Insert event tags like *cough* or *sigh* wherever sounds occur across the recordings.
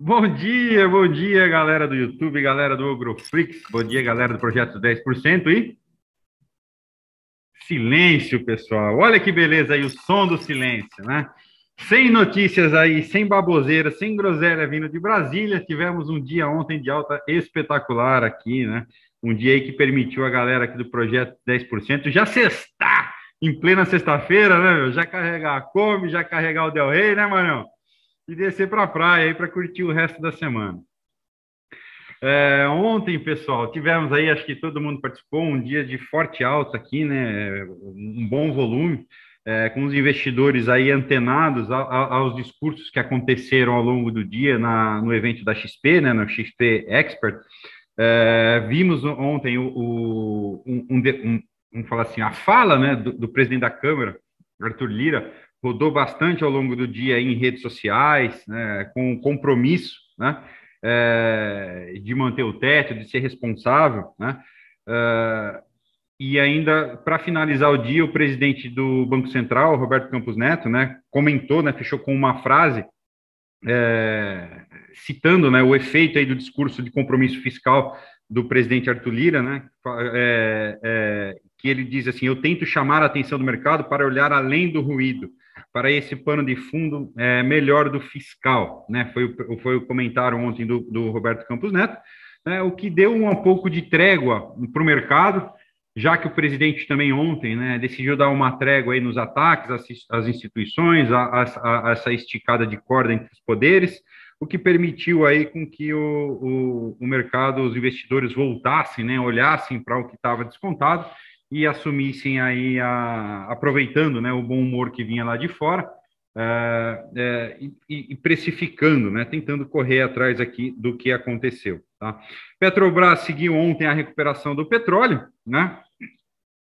Bom dia, bom dia, galera do YouTube, galera do Ogroflix, bom dia, galera do Projeto 10% e silêncio, pessoal. Olha que beleza aí o som do silêncio, né? Sem notícias aí, sem baboseira, sem groselha vindo de Brasília. Tivemos um dia ontem de alta espetacular aqui, né? Um dia aí que permitiu a galera aqui do Projeto 10% já sextar em plena sexta-feira, né? Já carregar a Come, já carregar o Del Rey, né, Manão? E descer para a praia aí para curtir o resto da semana. É, ontem, pessoal, tivemos aí, acho que todo mundo participou, um dia de forte alta aqui, né? Um bom volume, é, com os investidores aí antenados a, a, aos discursos que aconteceram ao longo do dia na, no evento da XP, né? No XP Expert. É, vimos ontem o, o um, um, um, falar assim, a fala né, do, do presidente da Câmara, Arthur Lira, rodou bastante ao longo do dia em redes sociais, né, com compromisso, né, é, de manter o teto, de ser responsável, né, é, e ainda, para finalizar o dia, o presidente do Banco Central, Roberto Campos Neto, né, comentou, né, fechou com uma frase é, citando né, o efeito aí do discurso de compromisso fiscal do presidente Arthur Lira, né, é, é, que ele diz assim: Eu tento chamar a atenção do mercado para olhar além do ruído, para esse pano de fundo é, melhor do fiscal, né? Foi, o, foi o comentário ontem do, do Roberto Campos Neto, né? o que deu um, pouco de trégua para o mercado, já que o presidente também ontem né, decidiu dar uma trégua aí nos ataques às, às instituições, a, a, a, essa esticada de corda entre os poderes, o que permitiu aí com que o, o, o mercado, os investidores voltassem, né, olhassem para o que estava descontado e assumissem aí, a, aproveitando né, o bom humor que vinha lá de fora, é, é, e, e, precificando, né, tentando correr atrás aqui do que aconteceu. Tá? Petrobras seguiu ontem a recuperação do petróleo, né?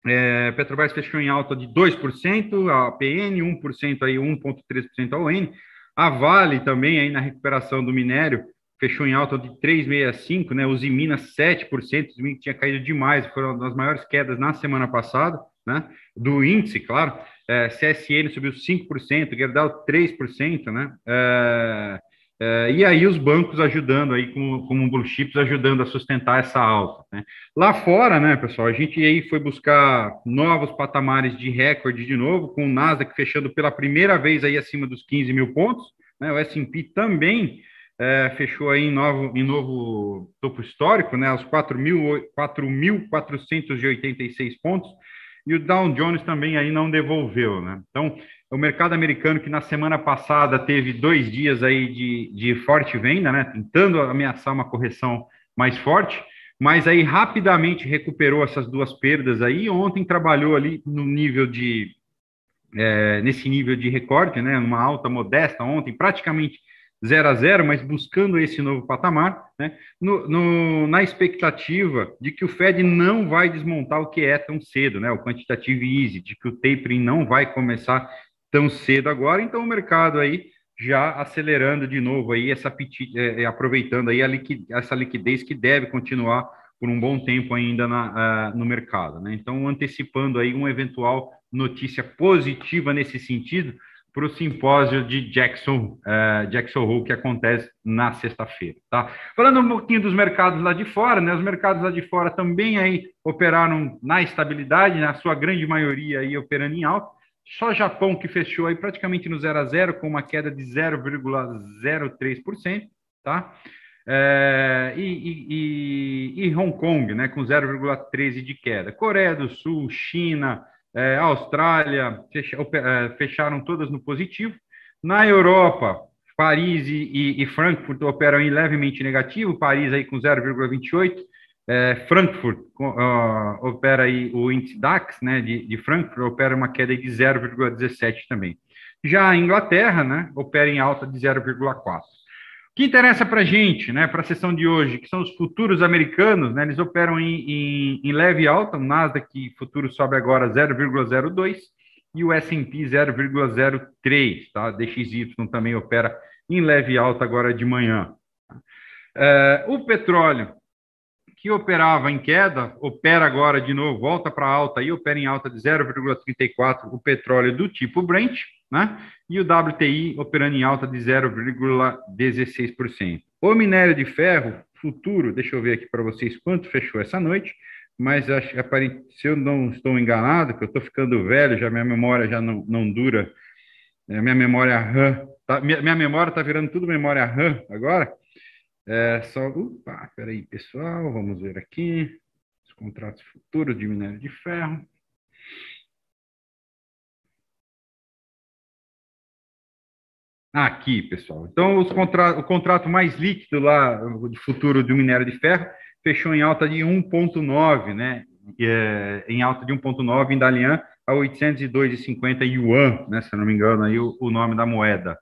É, Petrobras fechou em alta de 2%, a PN 1%, aí 1,3% a ON. A Vale também aí na recuperação do minério fechou em alta de 3,65, né? Os Minas 7%, os Minas tinha caído demais, foram das maiores quedas na semana passada, né? Do índice, claro. É, CSN subiu 5%, Gerdau 3%, né? É, é, e aí os bancos ajudando aí, como, como Blue Chips, ajudando a sustentar essa alta. Né? Lá fora, né, pessoal, a gente aí foi buscar novos patamares de recorde de novo, com o Nasdaq fechando pela primeira vez aí acima dos 15 mil pontos, né? O S&P também é, fechou aí em novo, em novo topo histórico, né, aos 4.486 pontos, e o Dow Jones também aí não devolveu, né? Então, o mercado americano que na semana passada teve dois dias aí de, de forte venda, né, tentando ameaçar uma correção mais forte, mas aí rapidamente recuperou essas duas perdas aí, ontem trabalhou ali no nível de, é, nesse nível de recorde, né, uma alta modesta ontem, praticamente 0 a 0, mas buscando esse novo patamar, né, no, no, na expectativa de que o Fed não vai desmontar o que é tão cedo, né, o quantitative easy, de que o tapering não vai começar tão cedo agora, então o mercado aí já acelerando de novo aí essa é, é, aproveitando aí liquidez, essa liquidez que deve continuar por um bom tempo ainda na, uh, no mercado, né? Então antecipando aí uma eventual notícia positiva nesse sentido, para o simpósio de Jackson, uh, Jackson Hole, que acontece na sexta-feira, tá? Falando um pouquinho dos mercados lá de fora, né? Os mercados lá de fora também aí operaram na estabilidade, na sua grande maioria aí operando em alta. Só Japão que fechou aí praticamente no 0 a 0 com uma queda de 0,03%, tá? É, e, e, e, e Hong Kong, né, com 0,13 de queda. Coreia do Sul, China, é, Austrália é, fecharam todas no positivo. Na Europa, Paris e, e, Frankfurt operam em levemente negativo, Paris aí com 0,28, é, Frankfurt uh, opera aí o índice DAX, né, de, de Frankfurt opera uma queda de 0,17 também. Já a Inglaterra, né, opera em alta de 0,4 que interessa para a gente, né, para a sessão de hoje, que são os futuros americanos, né, eles operam em, em, em leve alta, o Nasdaq futuro sobe agora 0,02 e o S&P 0,03, tá? DXY também opera em leve alta agora de manhã. É, o petróleo, que operava em queda, opera agora de novo, volta para alta e opera em alta de 0,34 o petróleo do tipo Brent, né? E o WTI operando em alta de 0,16%. O minério de ferro futuro, deixa eu ver aqui para vocês quanto fechou essa noite, mas se eu não estou enganado, que eu estou ficando velho, já minha memória já não, não dura, é, minha memória RAM, tá, minha, minha memória está virando tudo memória RAM agora. É só, opa, peraí, pessoal, vamos ver aqui, os contratos futuros de minério de ferro. Aqui, pessoal. Então, contra... o contrato mais líquido lá, de futuro do minério de ferro, fechou em alta de 1,9, né? É, em alta de 1,9 em Dalian a 802,50 yuan, né? Se não me engano, aí o, o nome da moeda.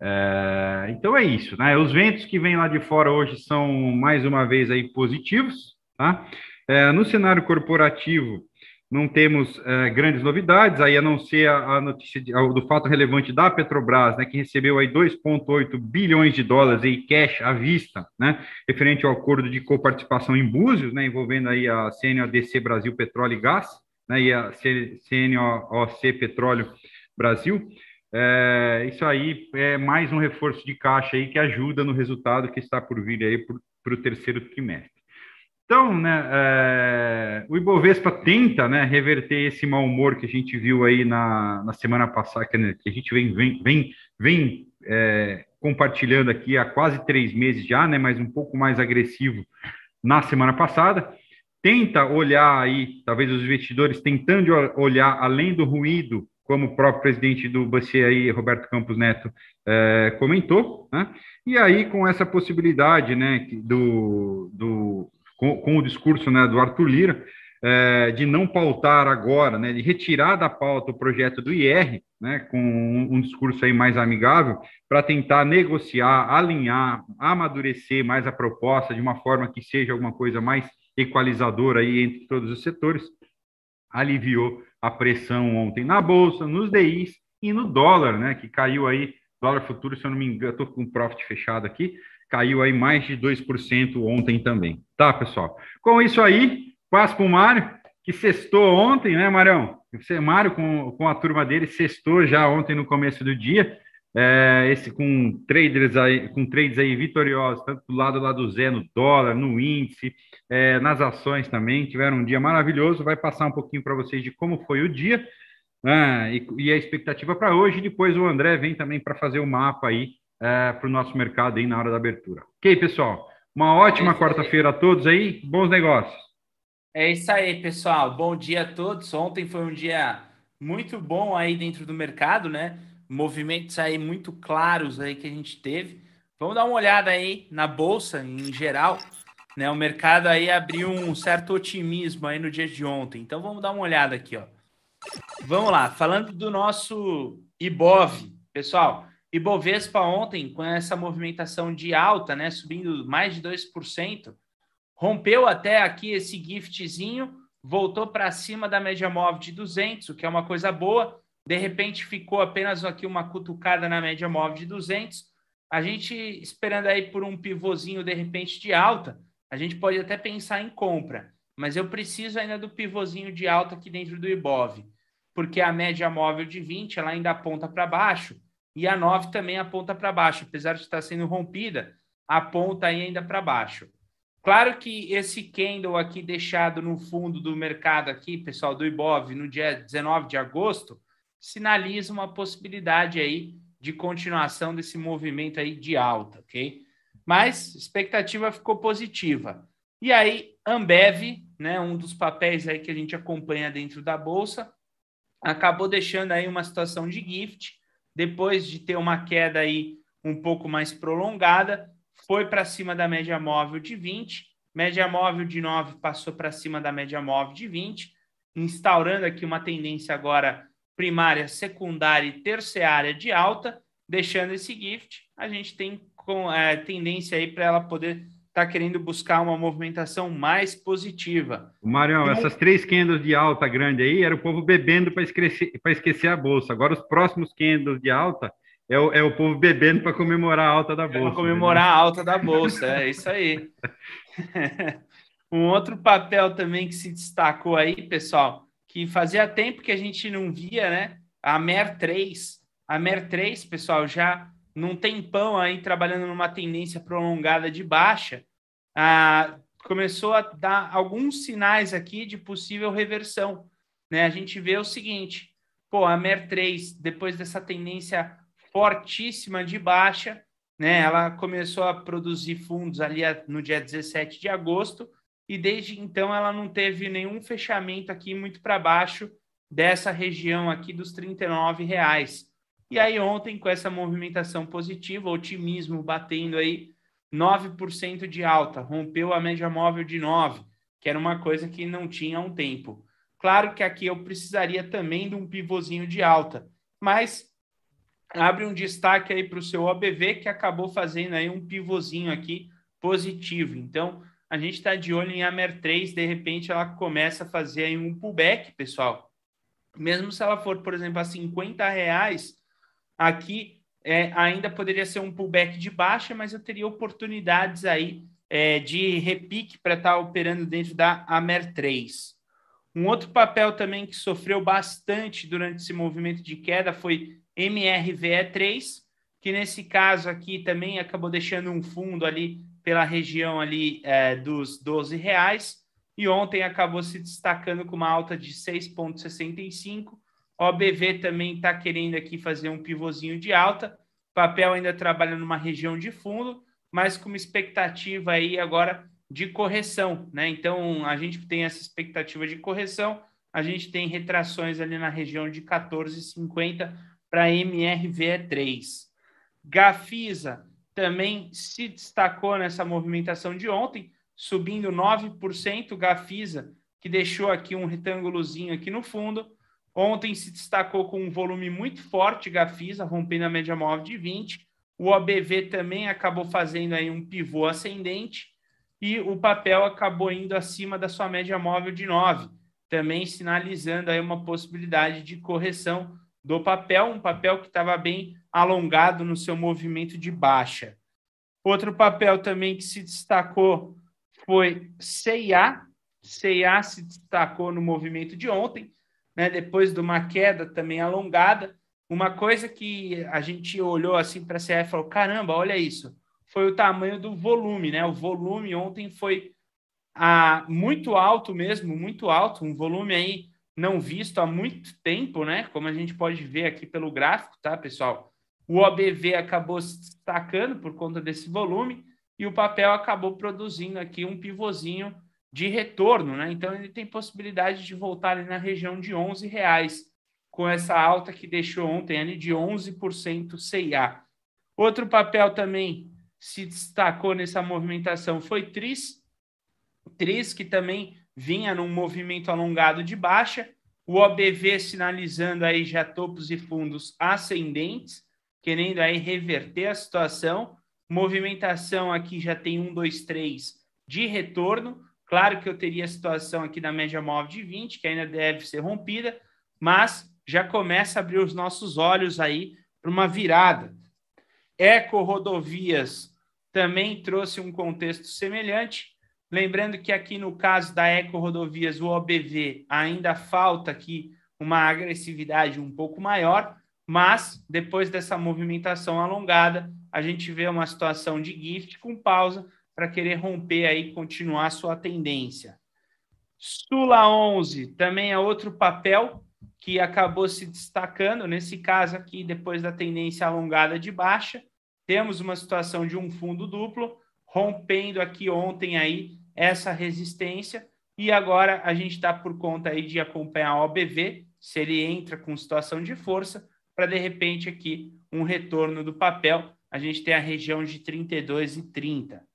É, então é isso, né? Os ventos que vêm lá de fora hoje são mais uma vez aí positivos, tá? É, no cenário corporativo, não temos é, grandes novidades, aí a não ser a, a notícia de, a, do fato relevante da Petrobras, né, que recebeu aí 2,8 bilhões de dólares em cash à vista, né, referente ao acordo de coparticipação em Búzios, né, envolvendo aí a CNODC Brasil Petróleo e Gás, né, e a CNOC Petróleo Brasil. É, isso aí é mais um reforço de caixa aí que ajuda no resultado que está por vir aí para o terceiro trimestre. Então, né, é, o Ibovespa tenta né, reverter esse mau humor que a gente viu aí na, na semana passada, que, né, que a gente vem, vem, vem, vem é, compartilhando aqui há quase três meses já, né, mas um pouco mais agressivo na semana passada. Tenta olhar aí, talvez os investidores tentando olhar além do ruído, como o próprio presidente do BCE aí, Roberto Campos Neto, é, comentou, né? E aí, com essa possibilidade né, do, do com, com o discurso né, do Arthur Lira, é, de não pautar agora, né, de retirar da pauta o projeto do IR, né, com um, um discurso aí mais amigável, para tentar negociar, alinhar, amadurecer mais a proposta de uma forma que seja alguma coisa mais equalizadora aí entre todos os setores, aliviou a pressão ontem na bolsa, nos DIs e no dólar, né, que caiu aí, dólar futuro, se eu não me engano, estou com o profit fechado aqui, caiu aí mais de 2% ontem também. Tá, pessoal? Com isso aí, passo para o Mário, que sextou ontem, né, Marião? Você, Mário, com, com a turma dele, sextou já ontem no começo do dia. É, esse com traders aí, com trades aí vitoriosos, tanto do lado lá do Zé, no dólar, no índice, é, nas ações também, tiveram um dia maravilhoso. Vai passar um pouquinho para vocês de como foi o dia né, e, e a expectativa para hoje. Depois o André vem também para fazer o mapa aí é, para o nosso mercado aí na hora da abertura. Ok, pessoal? Uma ótima é quarta-feira a todos aí, bons negócios. É isso aí, pessoal. Bom dia a todos. Ontem foi um dia muito bom aí dentro do mercado, né? Movimentos aí muito claros aí que a gente teve. Vamos dar uma olhada aí na bolsa em geral, né? O mercado aí abriu um certo otimismo aí no dia de ontem. Então vamos dar uma olhada aqui, ó. Vamos lá, falando do nosso IBOV, pessoal. Ibovespa ontem, com essa movimentação de alta, né, subindo mais de 2%, rompeu até aqui esse giftzinho, voltou para cima da média móvel de 200, o que é uma coisa boa. De repente ficou apenas aqui uma cutucada na média móvel de 200. A gente esperando aí por um pivôzinho de repente de alta, a gente pode até pensar em compra, mas eu preciso ainda do pivôzinho de alta aqui dentro do Ibov, porque a média móvel de 20 ela ainda aponta para baixo e a 9 também aponta para baixo, apesar de estar sendo rompida, aponta ainda para baixo. Claro que esse candle aqui deixado no fundo do mercado aqui, pessoal, do Ibov, no dia 19 de agosto, sinaliza uma possibilidade aí de continuação desse movimento aí de alta, ok? Mas expectativa ficou positiva. E aí, Ambev, né, um dos papéis aí que a gente acompanha dentro da bolsa, acabou deixando aí uma situação de gift, depois de ter uma queda aí um pouco mais prolongada, foi para cima da média móvel de 20, média móvel de 9 passou para cima da média móvel de 20, instaurando aqui uma tendência agora primária, secundária e terciária de alta, deixando esse gift, a gente tem com, é, tendência aí para ela poder está querendo buscar uma movimentação mais positiva. Então, essas três candles de alta grande aí, era o povo bebendo para esquecer, esquecer a bolsa. Agora, os próximos candles de alta é o, é o povo bebendo para comemorar a alta da bolsa. É para comemorar a alta da bolsa, é isso aí. *laughs* um outro papel também que se destacou aí, pessoal, que fazia tempo que a gente não via, né? A MER 3 A MER3, pessoal, já num tempão aí trabalhando numa tendência prolongada de baixa, ah, começou a dar alguns sinais aqui de possível reversão. Né? A gente vê o seguinte, pô, a MER3, depois dessa tendência fortíssima de baixa, né, ela começou a produzir fundos ali no dia 17 de agosto, e desde então ela não teve nenhum fechamento aqui muito para baixo dessa região aqui dos R$ reais. E aí ontem, com essa movimentação positiva, otimismo batendo aí 9% de alta, rompeu a média móvel de 9, que era uma coisa que não tinha há um tempo. Claro que aqui eu precisaria também de um pivôzinho de alta, mas abre um destaque aí para o seu OBV que acabou fazendo aí um pivôzinho aqui positivo. Então, a gente está de olho em Amer 3, de repente ela começa a fazer aí um pullback, pessoal. Mesmo se ela for, por exemplo, a 50 reais, Aqui é, ainda poderia ser um pullback de baixa, mas eu teria oportunidades aí é, de repique para estar tá operando dentro da Amer 3. Um outro papel também que sofreu bastante durante esse movimento de queda foi MRVE3, que nesse caso aqui também acabou deixando um fundo ali pela região ali é, dos 12 reais e ontem acabou se destacando com uma alta de 6,65 OBV também está querendo aqui fazer um pivôzinho de alta. Papel ainda trabalha numa região de fundo, mas com uma expectativa aí agora de correção, né? Então a gente tem essa expectativa de correção, a gente tem retrações ali na região de 14,50 para MRV3. Gafisa também se destacou nessa movimentação de ontem, subindo 9%. Gafisa, que deixou aqui um retângulozinho aqui no fundo, Ontem se destacou com um volume muito forte Gafisa, rompendo a média móvel de 20. O OBV também acabou fazendo aí um pivô ascendente e o papel acabou indo acima da sua média móvel de 9, também sinalizando aí uma possibilidade de correção do papel, um papel que estava bem alongado no seu movimento de baixa. Outro papel também que se destacou foi CIA. CIA se destacou no movimento de ontem, né, depois de uma queda também alongada. Uma coisa que a gente olhou assim para a CF e falou: caramba, olha isso. Foi o tamanho do volume, né? O volume ontem foi ah, muito alto mesmo, muito alto, um volume aí não visto há muito tempo, né? Como a gente pode ver aqui pelo gráfico, tá, pessoal? O OBV acabou se destacando por conta desse volume e o papel acabou produzindo aqui um pivôzinho de retorno, né? Então ele tem possibilidade de voltar ali na região de 11 reais, com essa alta que deixou ontem ali de 11% CIA. Outro papel também se destacou nessa movimentação foi Tris, Tris que também vinha num movimento alongado de baixa, o OBV sinalizando aí já topos e fundos ascendentes, querendo aí reverter a situação. Movimentação aqui já tem um, dois, três de retorno. Claro que eu teria a situação aqui da média móvel de 20, que ainda deve ser rompida, mas já começa a abrir os nossos olhos aí para uma virada. Eco Rodovias também trouxe um contexto semelhante. Lembrando que aqui no caso da Eco Rodovias, o OBV ainda falta aqui uma agressividade um pouco maior, mas depois dessa movimentação alongada, a gente vê uma situação de gift com pausa para querer romper aí, continuar sua tendência. Sula 11 também é outro papel que acabou se destacando, nesse caso aqui, depois da tendência alongada de baixa, temos uma situação de um fundo duplo, rompendo aqui ontem aí essa resistência, e agora a gente está por conta aí de acompanhar o OBV, se ele entra com situação de força, para de repente aqui um retorno do papel, a gente tem a região de 32 e 30.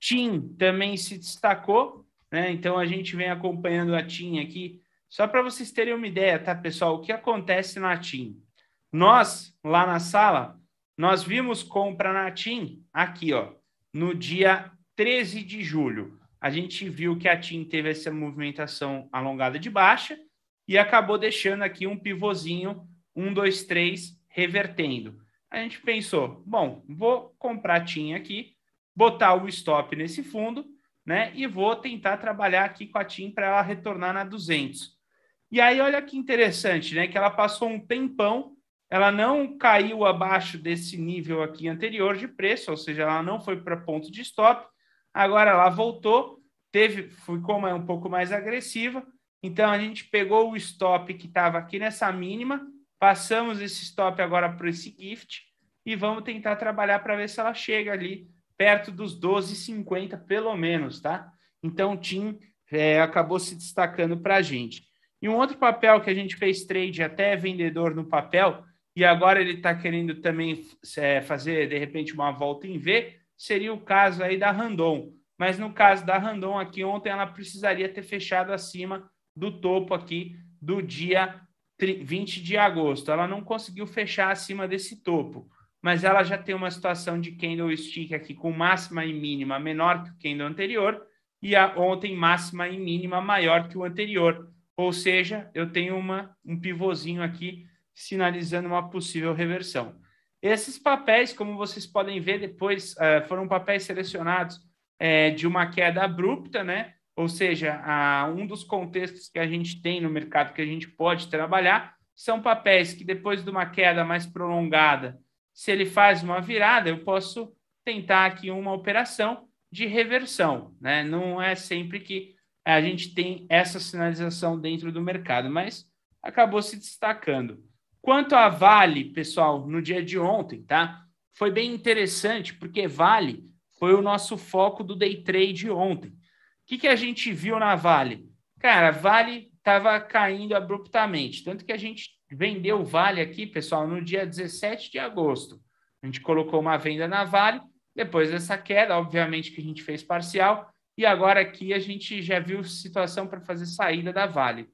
TIM também se destacou, né? Então a gente vem acompanhando a TIM aqui. Só para vocês terem uma ideia, tá, pessoal? O que acontece na TIM? Nós, lá na sala, nós vimos compra na TIM aqui, ó, no dia 13 de julho. A gente viu que a TIM teve essa movimentação alongada de baixa e acabou deixando aqui um pivôzinho, um, dois, três, revertendo. A gente pensou, bom, vou comprar a TIM aqui, botar o stop nesse fundo, né? E vou tentar trabalhar aqui com a TIM para ela retornar na 200. E aí, olha que interessante, né? Que ela passou um tempão ela não caiu abaixo desse nível aqui anterior de preço, ou seja, ela não foi para ponto de stop. Agora ela voltou, teve, ficou um pouco mais agressiva. Então a gente pegou o stop que estava aqui nessa mínima, passamos esse stop agora para esse gift e vamos tentar trabalhar para ver se ela chega ali perto dos 12,50 pelo menos, tá? Então o TIM é, acabou se destacando para a gente. E um outro papel que a gente fez trade até vendedor no papel, e agora ele está querendo também é, fazer, de repente, uma volta em V, seria o caso aí da Randon. Mas no caso da Randon aqui, ontem ela precisaria ter fechado acima do topo aqui do dia 20 de agosto. Ela não conseguiu fechar acima desse topo, mas ela já tem uma situação de candlestick aqui com máxima e mínima menor que o candle anterior, e a, ontem máxima e mínima maior que o anterior. Ou seja, eu tenho uma, um pivôzinho aqui sinalizando uma possível reversão. Esses papéis, como vocês podem ver depois, uh, foram papéis selecionados uh, de uma queda abrupta, né? Ou seja, um dos contextos que a gente tem no mercado que a gente pode trabalhar são papéis que depois de uma queda mais prolongada, se ele faz uma virada, eu posso tentar aqui uma operação de reversão, né? Não é sempre que a gente tem essa sinalização dentro do mercado, mas acabou se destacando. Quanto a Vale, pessoal, no dia de ontem, tá? Foi bem interessante, porque Vale foi o nosso foco do day trade ontem. O que, que a gente viu na Vale? Cara, Vale estava caindo abruptamente, tanto que a gente vendeu Vale aqui, pessoal, no dia 17 de agosto. A gente colocou uma venda na Vale, depois dessa queda, obviamente que a gente fez parcial, e agora aqui a gente já viu situação para fazer saída da Vale.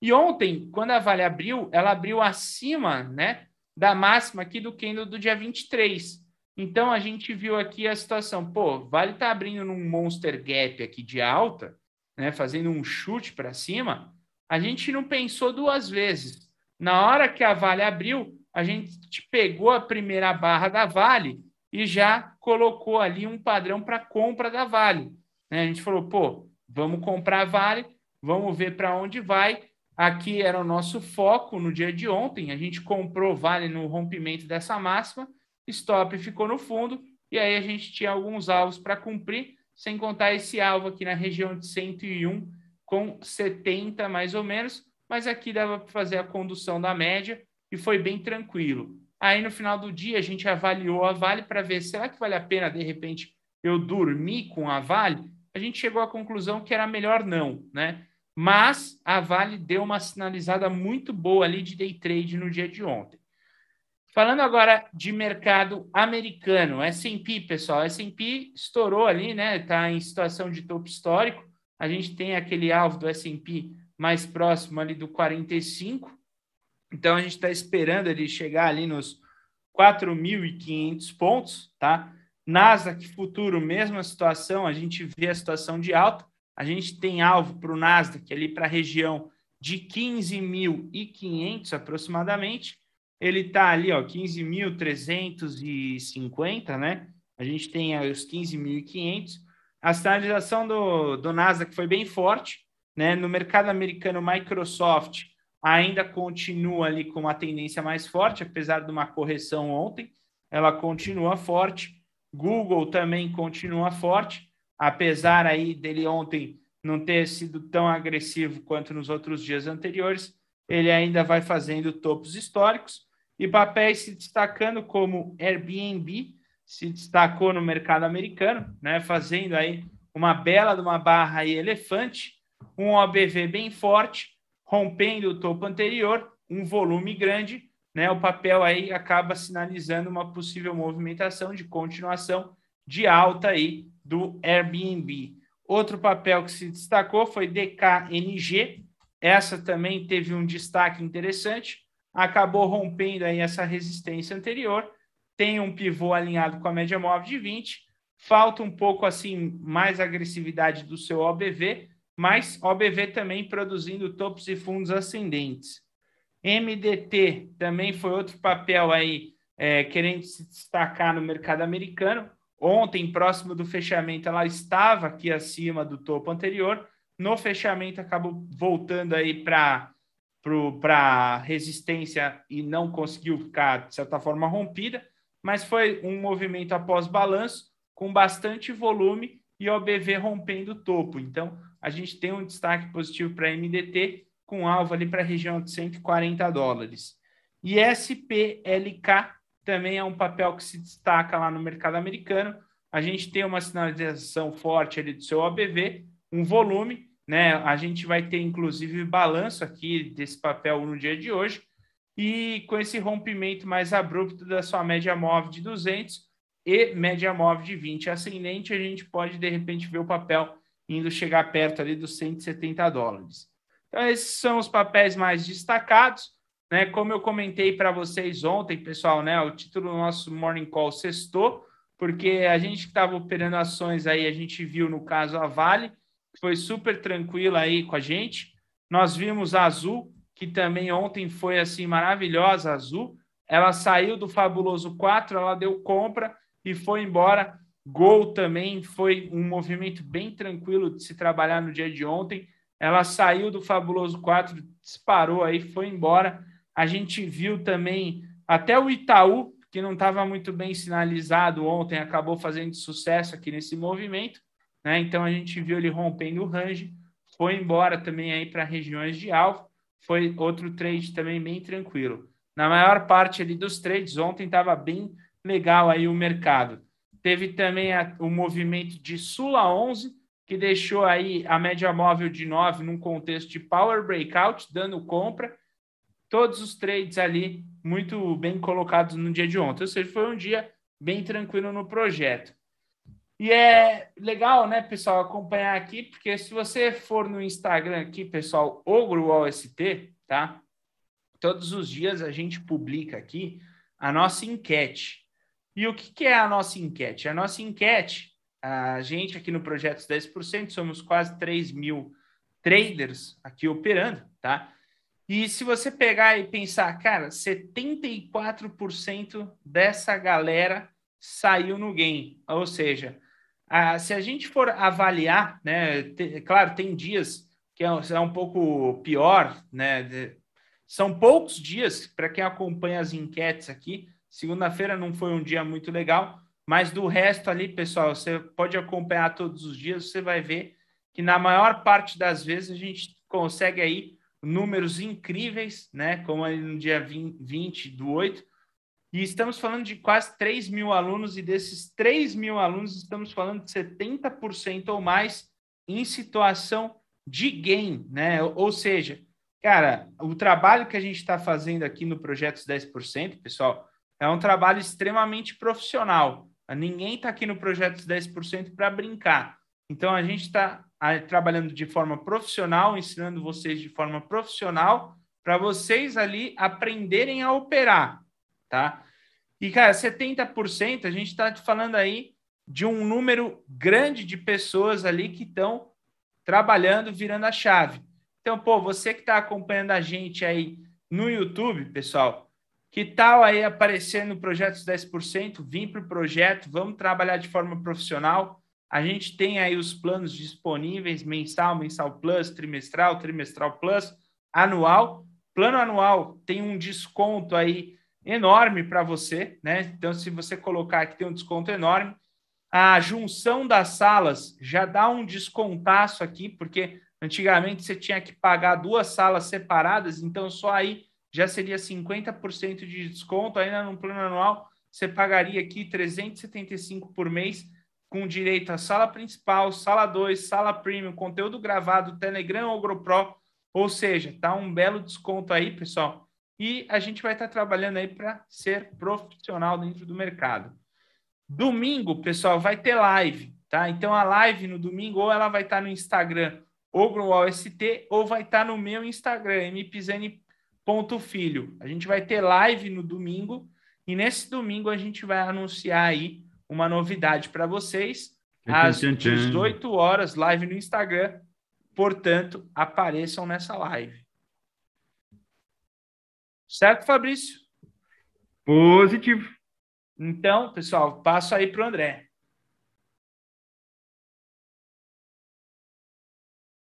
E ontem, quando a Vale abriu, ela abriu acima né, da máxima aqui do candle do dia 23. Então a gente viu aqui a situação, pô, Vale está abrindo num monster gap aqui de alta, né, fazendo um chute para cima. A gente não pensou duas vezes. Na hora que a Vale abriu, a gente pegou a primeira barra da Vale e já colocou ali um padrão para compra da Vale. Né? A gente falou, pô, vamos comprar Vale, vamos ver para onde vai. Aqui era o nosso foco no dia de ontem. A gente comprou Vale no rompimento dessa máxima, stop ficou no fundo, e aí a gente tinha alguns alvos para cumprir, sem contar esse alvo aqui na região de 101, com 70 mais ou menos, mas aqui dava para fazer a condução da média e foi bem tranquilo. Aí no final do dia a gente avaliou a Vale para ver será que vale a pena de repente eu dormir com a Vale a gente chegou à conclusão que era melhor não, né? Mas a Vale deu uma sinalizada muito boa ali de day trade no dia de ontem. Falando agora de mercado americano, S&P, pessoal, S&P estourou ali, né? Está em situação de topo histórico. A gente tem aquele alvo do S&P mais próximo ali do 45. Então a gente está esperando ele chegar ali nos 4.500 pontos, tá? Nasdaq futuro, mesma situação, a gente vê a situação de alta. A gente tem alvo para o Nasdaq ali para a região de 15.500 aproximadamente. Ele está ali, ó, 15.350, né? A gente tem os 15.500. A sinalização do, do Nasdaq foi bem forte, né? No mercado americano, Microsoft ainda continua ali com uma tendência mais forte, apesar de uma correção ontem, ela continua forte. Google também continua forte, apesar aí dele ontem não ter sido tão agressivo quanto nos outros dias anteriores, ele ainda vai fazendo topos históricos e papéis se destacando como Airbnb se destacou no mercado americano, né, fazendo aí uma bela de uma barra aí elefante, um OBV bem forte, rompendo o topo anterior, um volume grande né, o papel aí acaba sinalizando uma possível movimentação de continuação de alta aí do Airbnb. Outro papel que se destacou foi DKNG. Essa também teve um destaque interessante, acabou rompendo aí essa resistência anterior, tem um pivô alinhado com a média móvel de 20, falta um pouco assim mais agressividade do seu OBV, mas OBV também produzindo topos e fundos ascendentes. MDT também foi outro papel aí é, querendo se destacar no mercado americano. Ontem, próximo do fechamento, ela estava aqui acima do topo anterior. No fechamento, acabou voltando aí para para resistência e não conseguiu ficar, de certa forma, rompida, mas foi um movimento após balanço, com bastante volume e OBV rompendo o topo. Então, a gente tem um destaque positivo para MDT, com alvo ali para a região de 140 dólares. E SPLK também é um papel que se destaca lá no mercado americano. A gente tem uma sinalização forte ali do seu OBV, um volume, né? A gente vai ter inclusive balanço aqui desse papel no dia de hoje. E com esse rompimento mais abrupto da sua média móvel de 200 e média móvel de 20 ascendente, a gente pode de repente ver o papel indo chegar perto ali dos 170 dólares. Então, esses são os papéis mais destacados. Né? Como eu comentei para vocês ontem, pessoal, né? o título do nosso Morning Call sextou, porque a gente que estava operando ações aí, a gente viu no caso a Vale, foi super tranquila aí com a gente. Nós vimos a Azul, que também ontem foi assim maravilhosa, a Azul. Ela saiu do fabuloso 4, ela deu compra e foi embora. Gol também foi um movimento bem tranquilo de se trabalhar no dia de ontem. Ela saiu do fabuloso 4, disparou aí, foi embora. A gente viu também até o Itaú, que não estava muito bem sinalizado ontem, acabou fazendo sucesso aqui nesse movimento. Né? Então a gente viu ele rompendo o range, foi embora também aí para regiões de alvo. Foi outro trade também bem tranquilo. Na maior parte ali dos trades, ontem estava bem legal aí o mercado. Teve também a, o movimento de Sula 11, que deixou aí a média móvel de 9 num contexto de power breakout, dando compra. Todos os trades ali muito bem colocados no dia de ontem. Ou seja, foi um dia bem tranquilo no projeto. E é legal, né, pessoal, acompanhar aqui, porque se você for no Instagram aqui, pessoal, OgroOST, tá? Todos os dias a gente publica aqui a nossa enquete. E o que, que é a nossa enquete? A nossa enquete, a gente aqui no Projetos 10%, somos quase 3 mil traders aqui operando, tá? E se você pegar e pensar, cara, 74% dessa galera saiu no game. Ou seja, a, se a gente for avaliar, né, te, claro, tem dias que é, é um pouco pior, né? De, são poucos dias para quem acompanha as enquetes aqui, Segunda-feira não foi um dia muito legal, mas do resto ali, pessoal, você pode acompanhar todos os dias, você vai ver que na maior parte das vezes a gente consegue aí números incríveis, né? Como ali no dia 20, 20 do 8. E estamos falando de quase 3 mil alunos, e desses 3 mil alunos, estamos falando de 70% ou mais em situação de game, né? Ou seja, cara, o trabalho que a gente está fazendo aqui no Projetos 10%, pessoal, é um trabalho extremamente profissional. Ninguém está aqui no projeto 10% para brincar. Então, a gente está trabalhando de forma profissional, ensinando vocês de forma profissional, para vocês ali aprenderem a operar, tá? E, cara, 70%, a gente está falando aí de um número grande de pessoas ali que estão trabalhando, virando a chave. Então, pô, você que está acompanhando a gente aí no YouTube, pessoal, que tal aí aparecer no Projetos 10%? Vim para o projeto, vamos trabalhar de forma profissional. A gente tem aí os planos disponíveis, mensal, mensal plus, trimestral, trimestral plus, anual. Plano anual tem um desconto aí enorme para você, né? Então, se você colocar aqui, tem um desconto enorme. A junção das salas já dá um descontaço aqui, porque antigamente você tinha que pagar duas salas separadas, então só aí já seria 50% de desconto, ainda no plano anual, você pagaria aqui 375 por mês, com direito à sala principal, sala 2, sala premium, conteúdo gravado, Telegram ou GoPro, ou seja, tá um belo desconto aí, pessoal. E a gente vai estar tá trabalhando aí para ser profissional dentro do mercado. Domingo, pessoal, vai ter live, tá? Então a live no domingo ou ela vai estar tá no Instagram OgroOST ou vai estar tá no meu Instagram, mpizane.com Ponto Filho. A gente vai ter live no domingo e nesse domingo a gente vai anunciar aí uma novidade para vocês às 18 horas, live no Instagram. Portanto, apareçam nessa live. Certo, Fabrício? Positivo. Então, pessoal, passo aí para o André.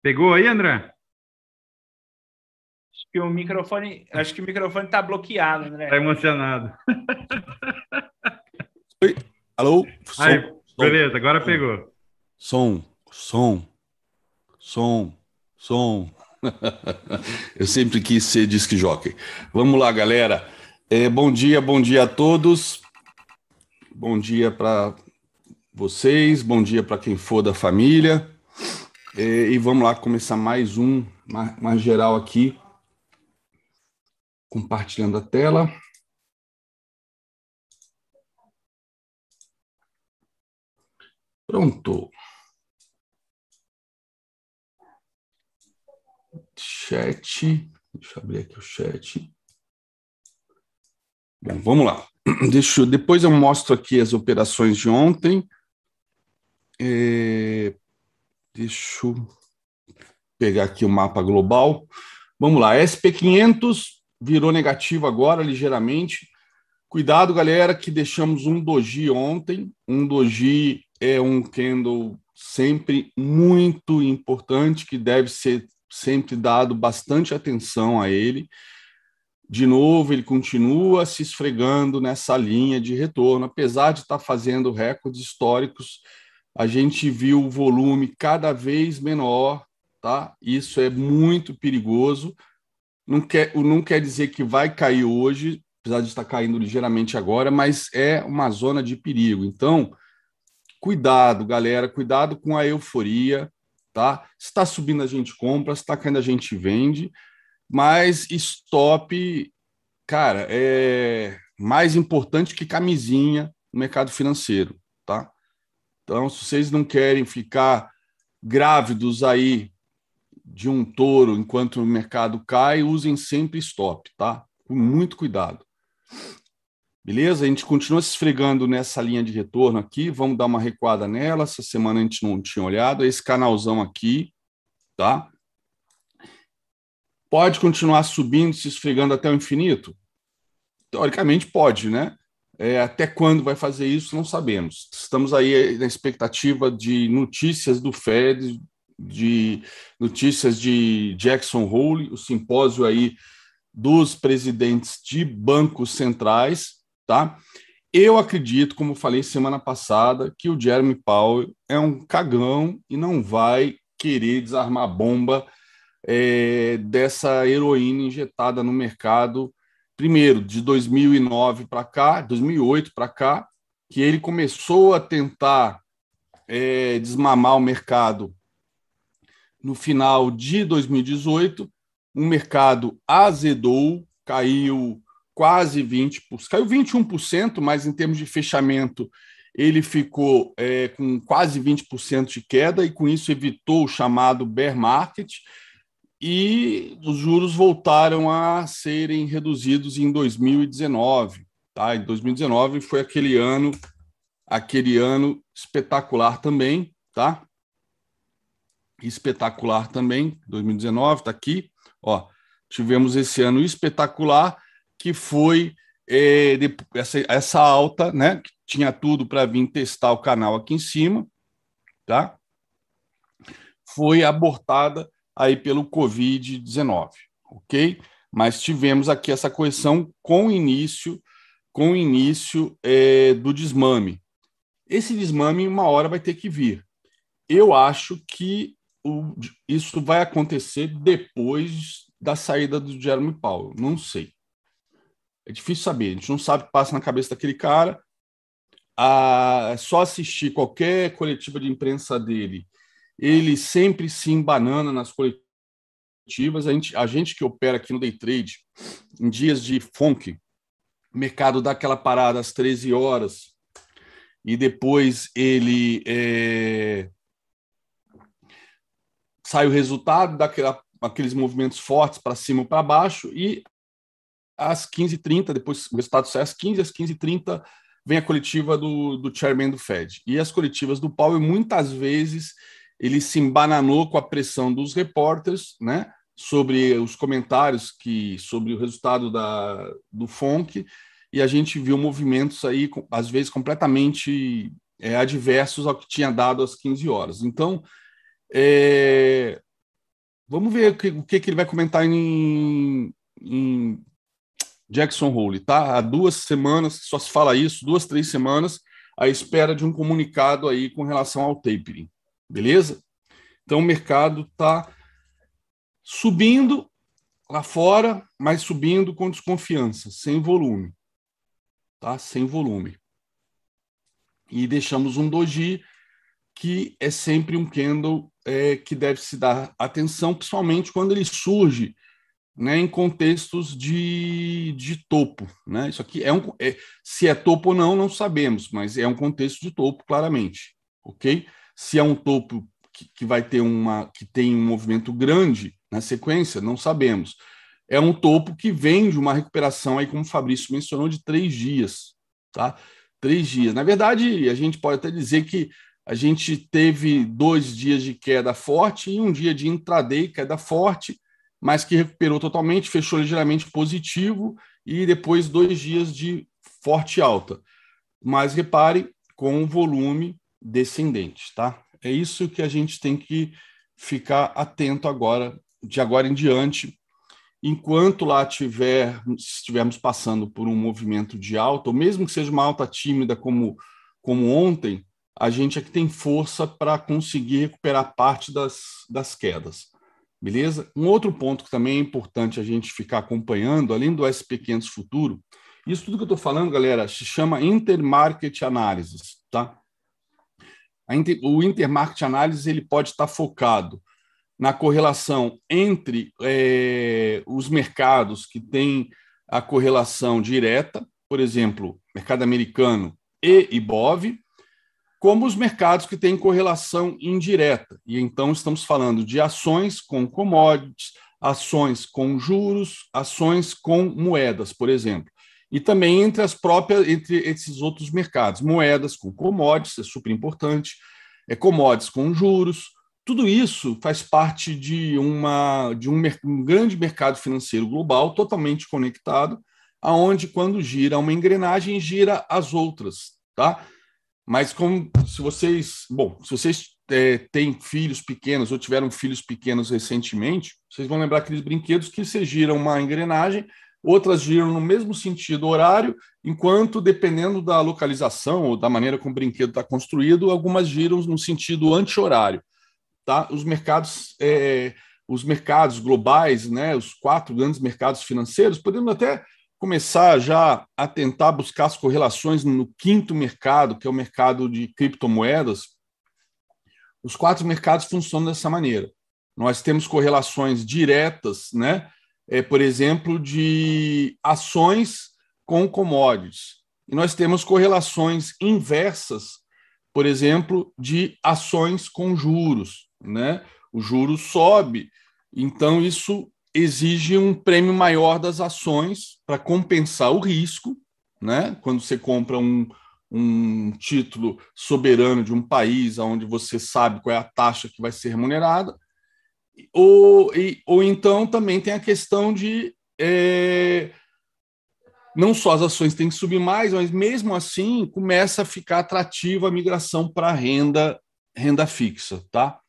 Pegou aí, André? Que o microfone, acho que o microfone está bloqueado, André. Está emocionado. Oi, alô? Som, Aí, som, beleza, agora som, pegou. Som, som, som, som. *laughs* Eu sempre quis ser disque jockey. Vamos lá, galera. É, bom dia, bom dia a todos. Bom dia para vocês, bom dia para quem for da família. É, e vamos lá começar mais um, mais, mais geral aqui, compartilhando a tela. Pronto. Chat. Deixa eu abrir aqui o chat. Bom, vamos lá. *clears throat* Deixa eu, depois eu mostro aqui as operações de ontem. É, deixa eu pegar aqui o mapa global. Vamos lá, SP500 virou negativo agora, ligeiramente. Cuidado, galera, que deixamos um doji ontem. Um doji é um candle sempre muito importante, que deve ser sempre dado bastante atenção a ele. De novo, ele continua se esfregando nessa linha de retorno, apesar de estar fazendo recordes históricos. A gente viu o volume cada vez menor, tá? Isso é muito perigoso. Não quer, não quer dizer que vai cair hoje, apesar de estar caindo ligeiramente agora, mas é uma zona de perigo. Então, cuidado, galera, cuidado com a euforia, tá? Está subindo a gente compra, está caindo a gente vende mas stop, cara, é mais importante que camisinha no mercado financeiro, tá? Então, se vocês não querem ficar grávidos aí de um touro enquanto o mercado cai, usem sempre stop, tá? Com muito cuidado. Beleza? A gente continua se esfregando nessa linha de retorno aqui. Vamos dar uma recuada nela. Essa semana a gente não tinha olhado. Esse canalzão aqui, tá? Pode continuar subindo, se esfregando até o infinito? Teoricamente pode, né? É, até quando vai fazer isso, não sabemos. Estamos aí na expectativa de notícias do Fed, de notícias de Jackson Hole, o simpósio aí dos presidentes de bancos centrais, tá? Eu acredito, como falei semana passada, que o Jeremy Powell é um cagão e não vai querer desarmar bomba é, dessa heroína injetada no mercado, primeiro, de 2009 para cá, 2008 para cá, que ele começou a tentar é, desmamar o mercado no final de 2018. O mercado azedou, caiu quase 20%, caiu 21%, mas em termos de fechamento, ele ficou é, com quase 20% de queda e com isso evitou o chamado bear market e os juros voltaram a serem reduzidos em 2019. Tá? Em 2019 foi aquele ano, aquele ano espetacular também, tá? Espetacular também, 2019 está aqui. Ó, tivemos esse ano espetacular que foi é, essa, essa alta, né? Que tinha tudo para vir testar o canal aqui em cima, tá? Foi abortada aí pelo Covid-19, ok? Mas tivemos aqui essa correção com início, com início é, do desmame. Esse desmame, uma hora, vai ter que vir. Eu acho que o, isso vai acontecer depois da saída do Jeremy Powell. Não sei. É difícil saber. A gente não sabe o que passa na cabeça daquele cara. Ah, é só assistir qualquer coletiva de imprensa dele ele sempre se embanana nas coletivas. A gente, a gente que opera aqui no day trade, em dias de funk, o mercado dá aquela parada às 13 horas e depois ele é, sai o resultado daquela aqueles movimentos fortes para cima ou para baixo e às 15h30, depois o resultado sai às 15 às 15h30 vem a coletiva do, do chairman do Fed. E as coletivas do Powell muitas vezes ele se embananou com a pressão dos repórteres, né, sobre os comentários que sobre o resultado da, do FONC, e a gente viu movimentos aí, às vezes, completamente é, adversos ao que tinha dado às 15 horas. Então, é, Vamos ver o que, o que, ele vai comentar em, em Jackson Hole, tá? Há duas semanas, só se fala isso, duas, três semanas, à espera de um comunicado aí com relação ao tapering, beleza? Então o mercado está subindo lá fora, mas subindo com desconfiança, sem volume, tá? Sem volume. E deixamos um doji que é sempre um candle é, que deve se dar atenção, principalmente quando ele surge né, em contextos de, de topo. Né? Isso aqui é um. É, se é topo ou não, não sabemos, mas é um contexto de topo, claramente. ok? Se é um topo que, que vai ter uma. que tem um movimento grande na sequência, não sabemos. É um topo que vem de uma recuperação aí, como o Fabrício mencionou, de três dias. Tá? Três dias. Na verdade, a gente pode até dizer que a gente teve dois dias de queda forte e um dia de intraday queda forte, mas que recuperou totalmente, fechou ligeiramente positivo e depois dois dias de forte alta. Mas repare, com volume descendente, tá? É isso que a gente tem que ficar atento agora, de agora em diante. Enquanto lá tiver, estivermos passando por um movimento de alta, ou mesmo que seja uma alta tímida como, como ontem, a gente aqui tem força para conseguir recuperar parte das, das quedas. Beleza? Um outro ponto que também é importante a gente ficar acompanhando, além do SP500 futuro, isso tudo que eu estou falando, galera, se chama Intermarket Analysis, tá? Inter, o Intermarket Analysis ele pode estar focado na correlação entre é, os mercados que têm a correlação direta, por exemplo, mercado americano e IBOV, como os mercados que têm correlação indireta. E então estamos falando de ações com commodities, ações com juros, ações com moedas, por exemplo. E também entre as próprias, entre esses outros mercados, moedas com commodities, é super importante, é commodities com juros, tudo isso faz parte de, uma, de um, um grande mercado financeiro global totalmente conectado, aonde quando gira uma engrenagem, gira as outras, tá? Mas como se vocês, bom, se vocês é, têm filhos pequenos ou tiveram filhos pequenos recentemente, vocês vão lembrar aqueles brinquedos que você gira uma engrenagem, outras giram no mesmo sentido horário, enquanto, dependendo da localização ou da maneira como o brinquedo está construído, algumas giram no sentido anti-horário. Tá? Os mercados, é, os mercados globais, né, os quatro grandes mercados financeiros, podemos até começar já a tentar buscar as correlações no quinto mercado, que é o mercado de criptomoedas, os quatro mercados funcionam dessa maneira. Nós temos correlações diretas, né? É, por exemplo, de ações com commodities. E nós temos correlações inversas, por exemplo, de ações com juros. Né? O juro sobe, então isso exige um prêmio maior das ações para compensar o risco, né? Quando você compra um, um título soberano de um país onde você sabe qual é a taxa que vai ser remunerada, ou, e, ou então também tem a questão de é, não só as ações têm que subir mais, mas mesmo assim começa a ficar atrativa a migração para renda renda fixa, tá?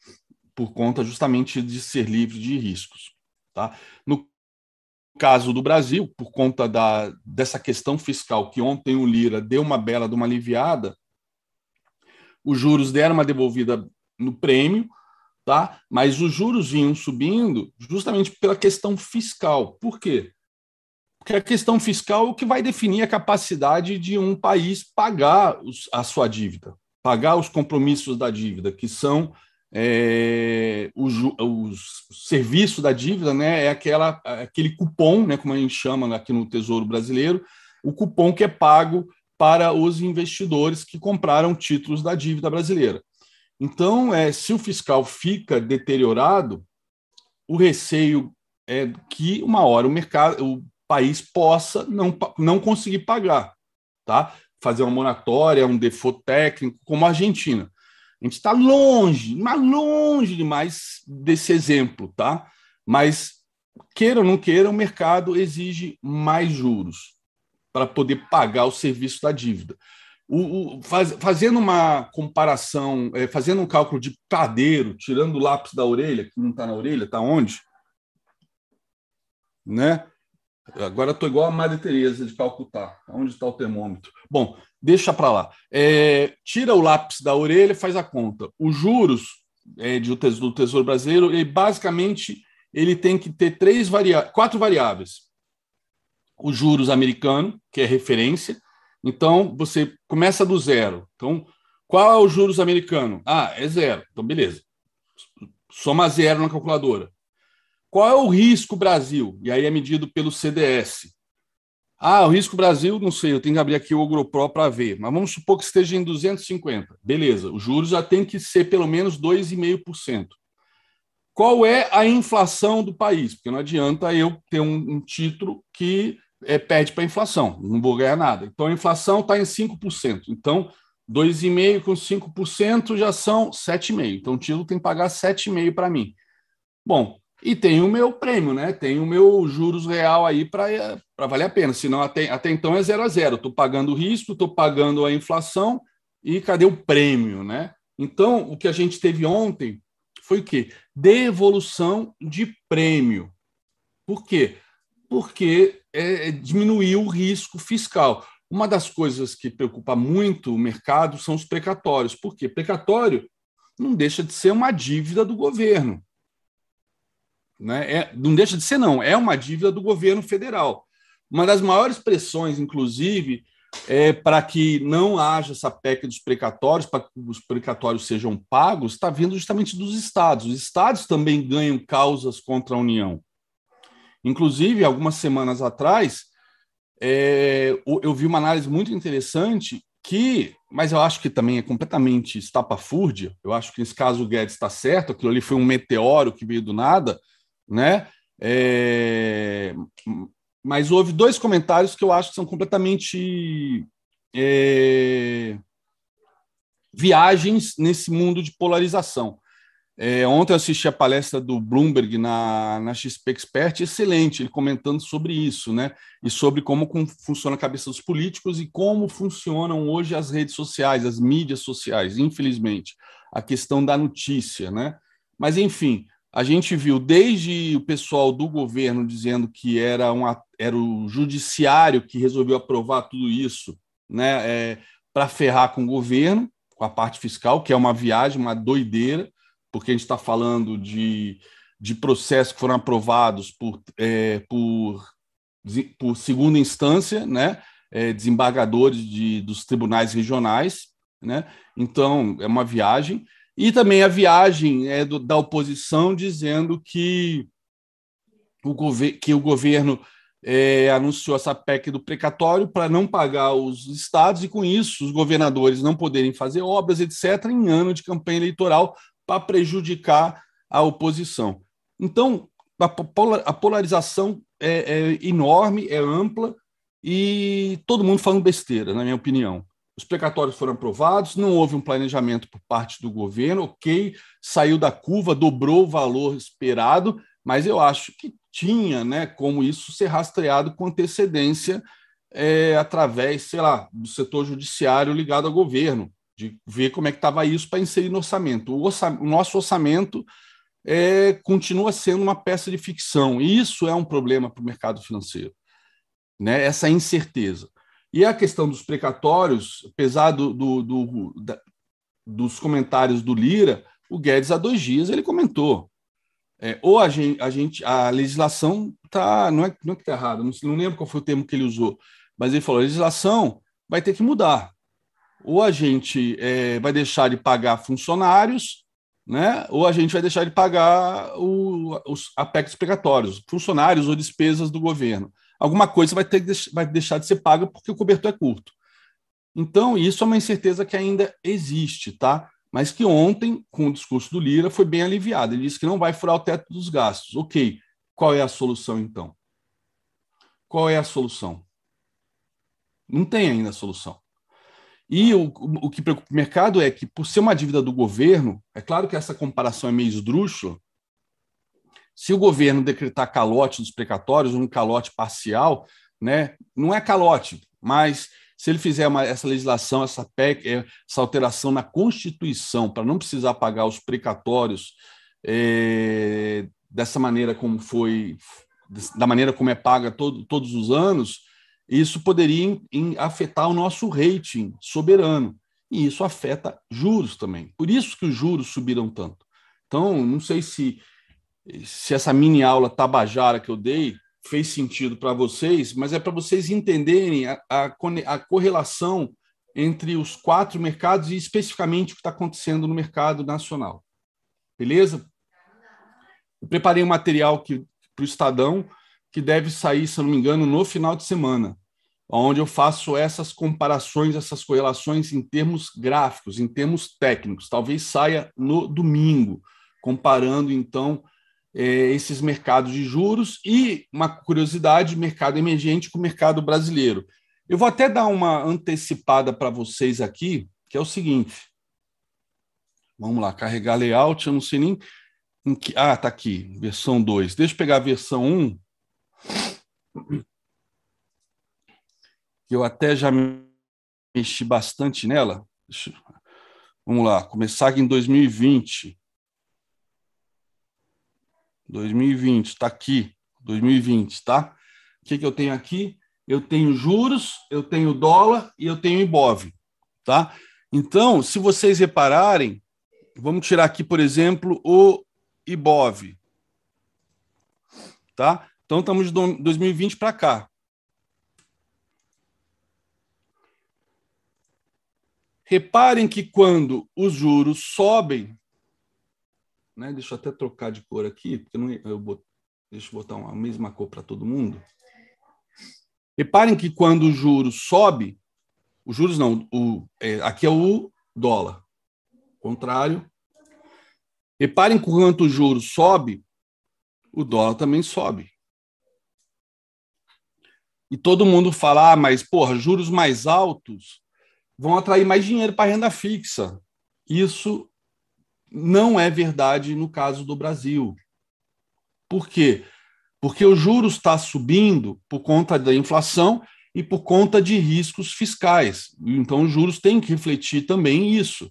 Por conta justamente de ser livre de riscos. Tá? No caso do Brasil, por conta da, dessa questão fiscal, que ontem o Lira deu uma bela de uma aliviada, os juros deram uma devolvida no prêmio, tá? mas os juros vinham subindo justamente pela questão fiscal. Por quê? Porque a questão fiscal é o que vai definir a capacidade de um país pagar os, a sua dívida, pagar os compromissos da dívida, que são é, o, o, serviço da dívida né, é aquela, aquele cupom, né, como a gente chama aqui no Tesouro Brasileiro, o cupom que é pago para os investidores que compraram títulos da dívida brasileira. Então, é, se o fiscal fica deteriorado, o receio é que uma hora o mercado, o país possa não, não conseguir pagar, tá? Fazer uma moratória, um default técnico, como a Argentina. A gente está longe, mas longe demais desse exemplo, tá? Mas, queira ou não queira, o mercado exige mais juros para poder pagar o serviço da dívida. o, o, faz, fazendo uma comparação, é, fazendo um cálculo de padeiro, tirando o lápis da orelha, que não está na orelha, está onde? Né? Agora estou igual a Maria Tereza de Calcutá. Onde está o termômetro? Bom, deixa para lá. É, tira o lápis da orelha e faz a conta. Os juros é, do Tesouro Brasileiro, ele, basicamente, ele tem que ter três variáveis, quatro variáveis. Os juros americano, que é referência. Então, você começa do zero. Então, qual é o juros americano? Ah, é zero. Então, beleza. Soma zero na calculadora. Qual é o risco Brasil? E aí é medido pelo CDS. Ah, o risco Brasil, não sei, eu tenho que abrir aqui o Ogropro para ver, mas vamos supor que esteja em 250. Beleza, os juros já tem que ser pelo menos 2,5%. Qual é a inflação do país? Porque não adianta eu ter um, um título que é, pede para a inflação, não vou ganhar nada. Então a inflação está em 5%. Então, 2,5% com 5% já são 7,5%. Então o título tem que pagar 7,5% para mim. Bom, e tem o meu prêmio, né? Tem o meu juros real aí para valer a pena. Senão, até, até então é zero a zero. Estou pagando o risco, estou pagando a inflação e cadê o prêmio, né? Então, o que a gente teve ontem foi o quê? Devolução de prêmio. Por quê? Porque é, diminuiu o risco fiscal. Uma das coisas que preocupa muito o mercado são os precatórios. Por quê? Precatório não deixa de ser uma dívida do governo. Né? É, não deixa de ser, não, é uma dívida do governo federal. Uma das maiores pressões, inclusive, é, para que não haja essa PEC dos precatórios, para que os precatórios sejam pagos, está vindo justamente dos estados. Os estados também ganham causas contra a União. Inclusive, algumas semanas atrás, é, eu vi uma análise muito interessante que, mas eu acho que também é completamente estapafúrdia. Eu acho que nesse caso o Guedes está certo, aquilo ali foi um meteoro que veio do nada né? É... Mas houve dois comentários que eu acho que são completamente é... viagens nesse mundo de polarização. É, ontem eu assisti a palestra do Bloomberg na, na XP Expert, excelente, ele comentando sobre isso, né? E sobre como, como funciona a cabeça dos políticos e como funcionam hoje as redes sociais, as mídias sociais, infelizmente, a questão da notícia, né? Mas, enfim, a gente viu desde o pessoal do governo dizendo que era, uma, era o judiciário que resolveu aprovar tudo isso né, é, para ferrar com o governo, com a parte fiscal, que é uma viagem, uma doideira, porque a gente está falando de, de processos que foram aprovados por, é, por, por segunda instância, né, é, desembargadores de, dos tribunais regionais. Né? Então, é uma viagem. E também a viagem é, do, da oposição dizendo que o, que o governo é, anunciou essa PEC do precatório para não pagar os estados e, com isso, os governadores não poderem fazer obras, etc., em ano de campanha eleitoral para prejudicar a oposição. Então, a polarização é, é enorme, é ampla e todo mundo falando besteira, na minha opinião os precatórios foram aprovados, não houve um planejamento por parte do governo, ok, saiu da curva, dobrou o valor esperado, mas eu acho que tinha né, como isso ser rastreado com antecedência é, através, sei lá, do setor judiciário ligado ao governo, de ver como é que estava isso para inserir no orçamento. O, o nosso orçamento é, continua sendo uma peça de ficção, e isso é um problema para o mercado financeiro, né, essa incerteza. E a questão dos precatórios, apesar do, do, do da, dos comentários do Lira, o Guedes há dois dias ele comentou. É, ou a gente, a gente, a legislação tá, não é, não é que está errada, não, não lembro qual foi o termo que ele usou, mas ele falou: a legislação vai ter que mudar. Ou a gente é, vai deixar de pagar funcionários, né? ou a gente vai deixar de pagar o, os aspectos precatórios, funcionários ou despesas do governo alguma coisa vai, ter, vai deixar de ser paga porque o cobertor é curto. Então, isso é uma incerteza que ainda existe, tá? Mas que ontem, com o discurso do Lira, foi bem aliviado. Ele disse que não vai furar o teto dos gastos. Ok, qual é a solução então? Qual é a solução? Não tem ainda a solução. E o, o que preocupa o mercado é que, por ser uma dívida do governo, é claro que essa comparação é meio esdrúxula, se o governo decretar calote dos precatórios, um calote parcial, né, não é calote, mas se ele fizer uma, essa legislação, essa PEC, é, essa alteração na Constituição, para não precisar pagar os precatórios é, dessa maneira como foi, da maneira como é paga todo, todos os anos, isso poderia em, em afetar o nosso rating soberano. E isso afeta juros também. Por isso que os juros subiram tanto. Então, não sei se, se essa mini aula tabajara que eu dei fez sentido para vocês, mas é para vocês entenderem a, a, a, correlação entre os quatro mercados e especificamente o que está acontecendo no mercado nacional. Beleza? Eu preparei um material para o Estadão que deve sair, se não me engano, no final de semana, onde eu faço essas comparações, essas correlações em termos gráficos, em termos técnicos. Talvez saia no domingo, comparando então esses mercados de juros e uma curiosidade, mercado emergente com o mercado brasileiro. Eu vou até dar uma antecipada para vocês aqui, que é o seguinte. Vamos lá, carregar layout, eu não sei nem em que. Ah, tá aqui, versão 2. Deixa eu pegar a versão 1. Que eu até já mexi bastante nela. Vamos lá, começar aqui em 2020. 2020, está aqui, 2020, tá? O que, que eu tenho aqui? Eu tenho juros, eu tenho dólar e eu tenho IBOV, tá? Então, se vocês repararem, vamos tirar aqui, por exemplo, o IBOV, tá? Então, estamos de 2020 para cá. Reparem que quando os juros sobem, né? Deixa eu até trocar de cor aqui, porque não, eu bot, deixa eu botar uma mesma cor para todo mundo. Reparem que quando o juros sobe, os juros não, o, é, aqui é o dólar. Contrário. Reparem que quando o juros sobe, o dólar também sobe. E todo mundo fala, ah, mas porra, juros mais altos vão atrair mais dinheiro para renda fixa. Isso não é verdade no caso do Brasil. Por quê? Porque o juros está subindo por conta da inflação e por conta de riscos fiscais. Então, os juros têm que refletir também isso.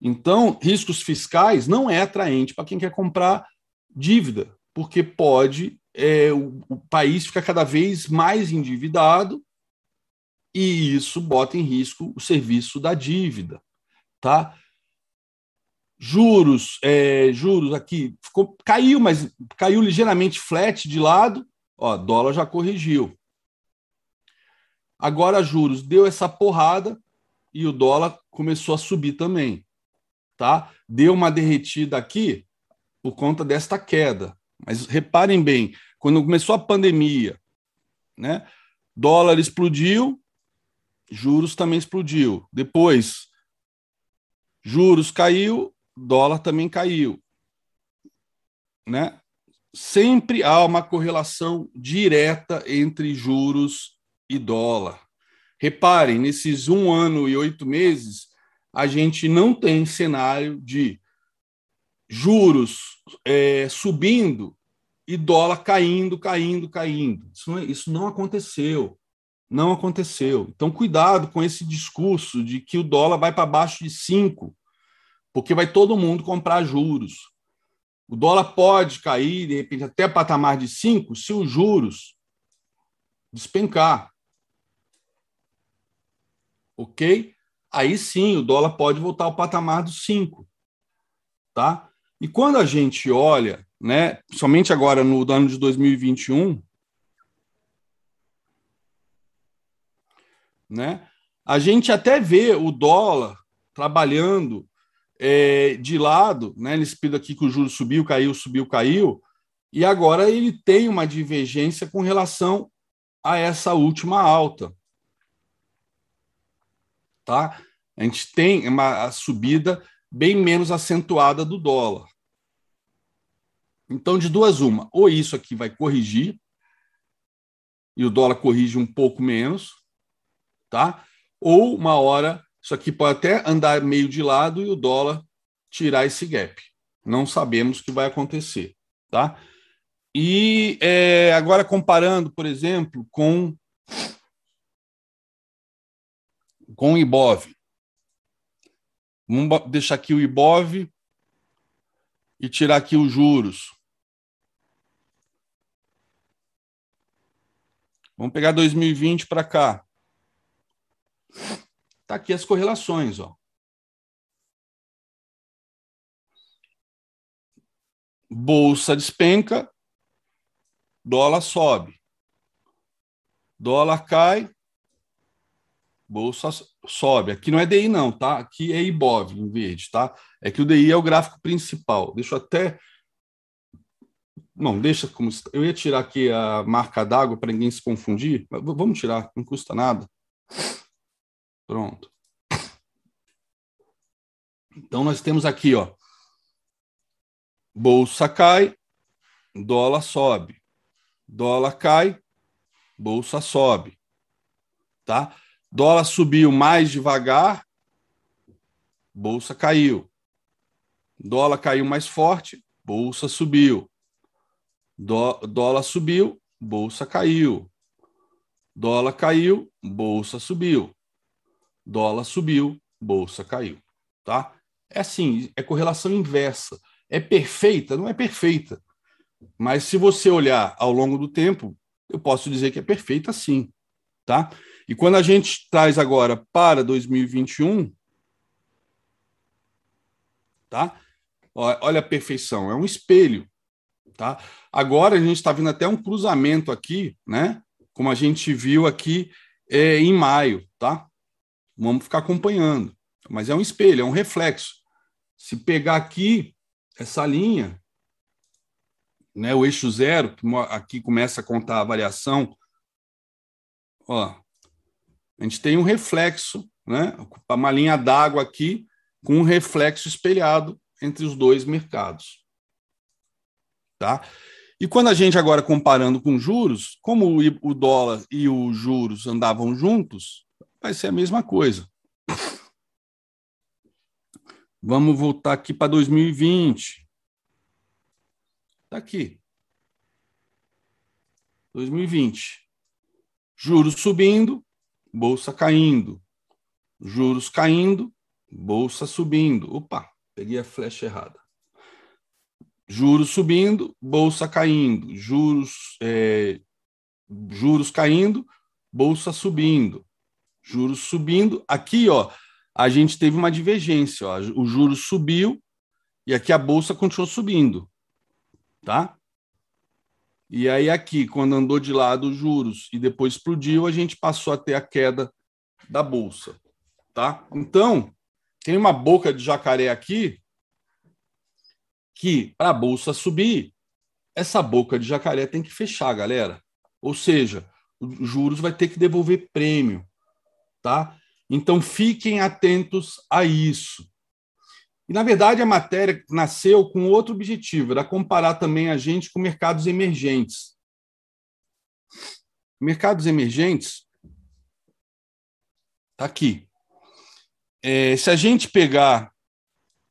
Então, riscos fiscais não é atraente para quem quer comprar dívida, porque pode é, o, o país ficar cada vez mais endividado e isso bota em risco o serviço da dívida, tá? Juros, é, juros aqui, ficou, caiu, mas caiu ligeiramente flat de lado, ó, dólar já corrigiu. Agora juros deu essa porrada e o dólar começou a subir também, tá? Deu uma derretida aqui por conta desta queda. Mas reparem bem, quando começou a pandemia, né? Dólar explodiu, juros também explodiu. Depois, juros caiu, dólar também caiu. Né? Sempre há uma correlação direta entre juros e dólar. Reparem, nesses um ano e oito meses, a gente não tem cenário de juros é, subindo e dólar caindo, caindo, caindo. Isso não, é, isso não aconteceu. Não aconteceu. Então, cuidado com esse discurso de que o dólar vai para baixo de 5 porque vai todo mundo comprar juros. O dólar pode cair, de repente, até patamar de 5 se os juros despencar. Ok? Aí sim, o dólar pode voltar ao patamar dos 5. Tá? E quando a gente olha, né, somente agora no ano de 2021, né, a gente até vê o dólar trabalhando é, de lado, né, nesse período aqui que o juro subiu, caiu, subiu, caiu, e agora ele tem uma divergência com relação a essa última alta. Tá? A gente tem uma subida bem menos acentuada do dólar. Então, de duas, uma, ou isso aqui vai corrigir, e o dólar corrige um pouco menos, tá? Ou uma hora isso aqui pode até andar meio de lado e o dólar tirar esse gap. Não sabemos o que vai acontecer, tá? E é, agora comparando, por exemplo, com com o IBOV. Vamos deixar aqui o IBOV e tirar aqui os juros. Vamos pegar 2020 para cá. Tá aqui as correlações, ó. Bolsa despenca, dólar sobe. Dólar cai, bolsa sobe. Aqui não é DI, não, tá? Aqui é IBOV em verde, tá? É que o DI é o gráfico principal. Deixa eu até. Não, deixa como. Eu ia tirar aqui a marca d'água para ninguém se confundir. Vamos tirar, não custa nada. Pronto. Então, nós temos aqui, ó. Bolsa cai, dólar sobe. Dólar cai, bolsa sobe. Tá? Dólar subiu mais devagar, bolsa caiu. Dólar caiu mais forte, bolsa subiu. Dó, dólar subiu, bolsa caiu. Dólar caiu, bolsa subiu. Dólar subiu, bolsa caiu, tá? É assim, é correlação inversa. É perfeita? Não é perfeita. Mas se você olhar ao longo do tempo, eu posso dizer que é perfeita sim, tá? E quando a gente traz agora para 2021, tá? Olha a perfeição, é um espelho, tá? Agora a gente está vendo até um cruzamento aqui, né? Como a gente viu aqui é, em maio, tá? Vamos ficar acompanhando. Mas é um espelho, é um reflexo. Se pegar aqui essa linha, né, o eixo zero, que aqui começa a contar a variação, ó, a gente tem um reflexo, né? Uma linha d'água aqui com um reflexo espelhado entre os dois mercados. Tá? E quando a gente agora comparando com juros, como o dólar e os juros andavam juntos, vai ser a mesma coisa. Vamos voltar aqui para 2020. Está aqui. 2020. Juros subindo, bolsa caindo, juros caindo, bolsa subindo. Opa, peguei a flecha errada. Juros subindo, bolsa caindo, juros, é, juros caindo, bolsa subindo, juros subindo. Aqui, ó, a gente teve uma divergência. Ó, o juros subiu e aqui a bolsa continuou subindo, tá? E aí, aqui, quando andou de lado os juros e depois explodiu, a gente passou a ter a queda da bolsa. Tá? Então, tem uma boca de jacaré aqui que, para a bolsa subir, essa boca de jacaré tem que fechar, galera. Ou seja, os juros vai ter que devolver prêmio. Tá? Então, fiquem atentos a isso. E, na verdade, a matéria nasceu com outro objetivo, era comparar também a gente com mercados emergentes. Mercados emergentes, está aqui. É, se a gente pegar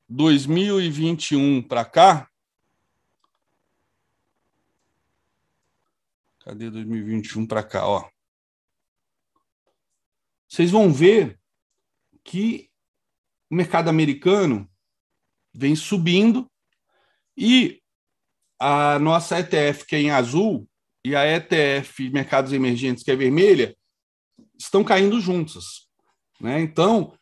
2021 para cá, cadê 2021 para cá? Ó. Vocês vão ver que o mercado americano vem subindo e a nossa ETF, que é em azul, e a ETF Mercados Emergentes, que é vermelha, estão caindo juntas. Né? Então,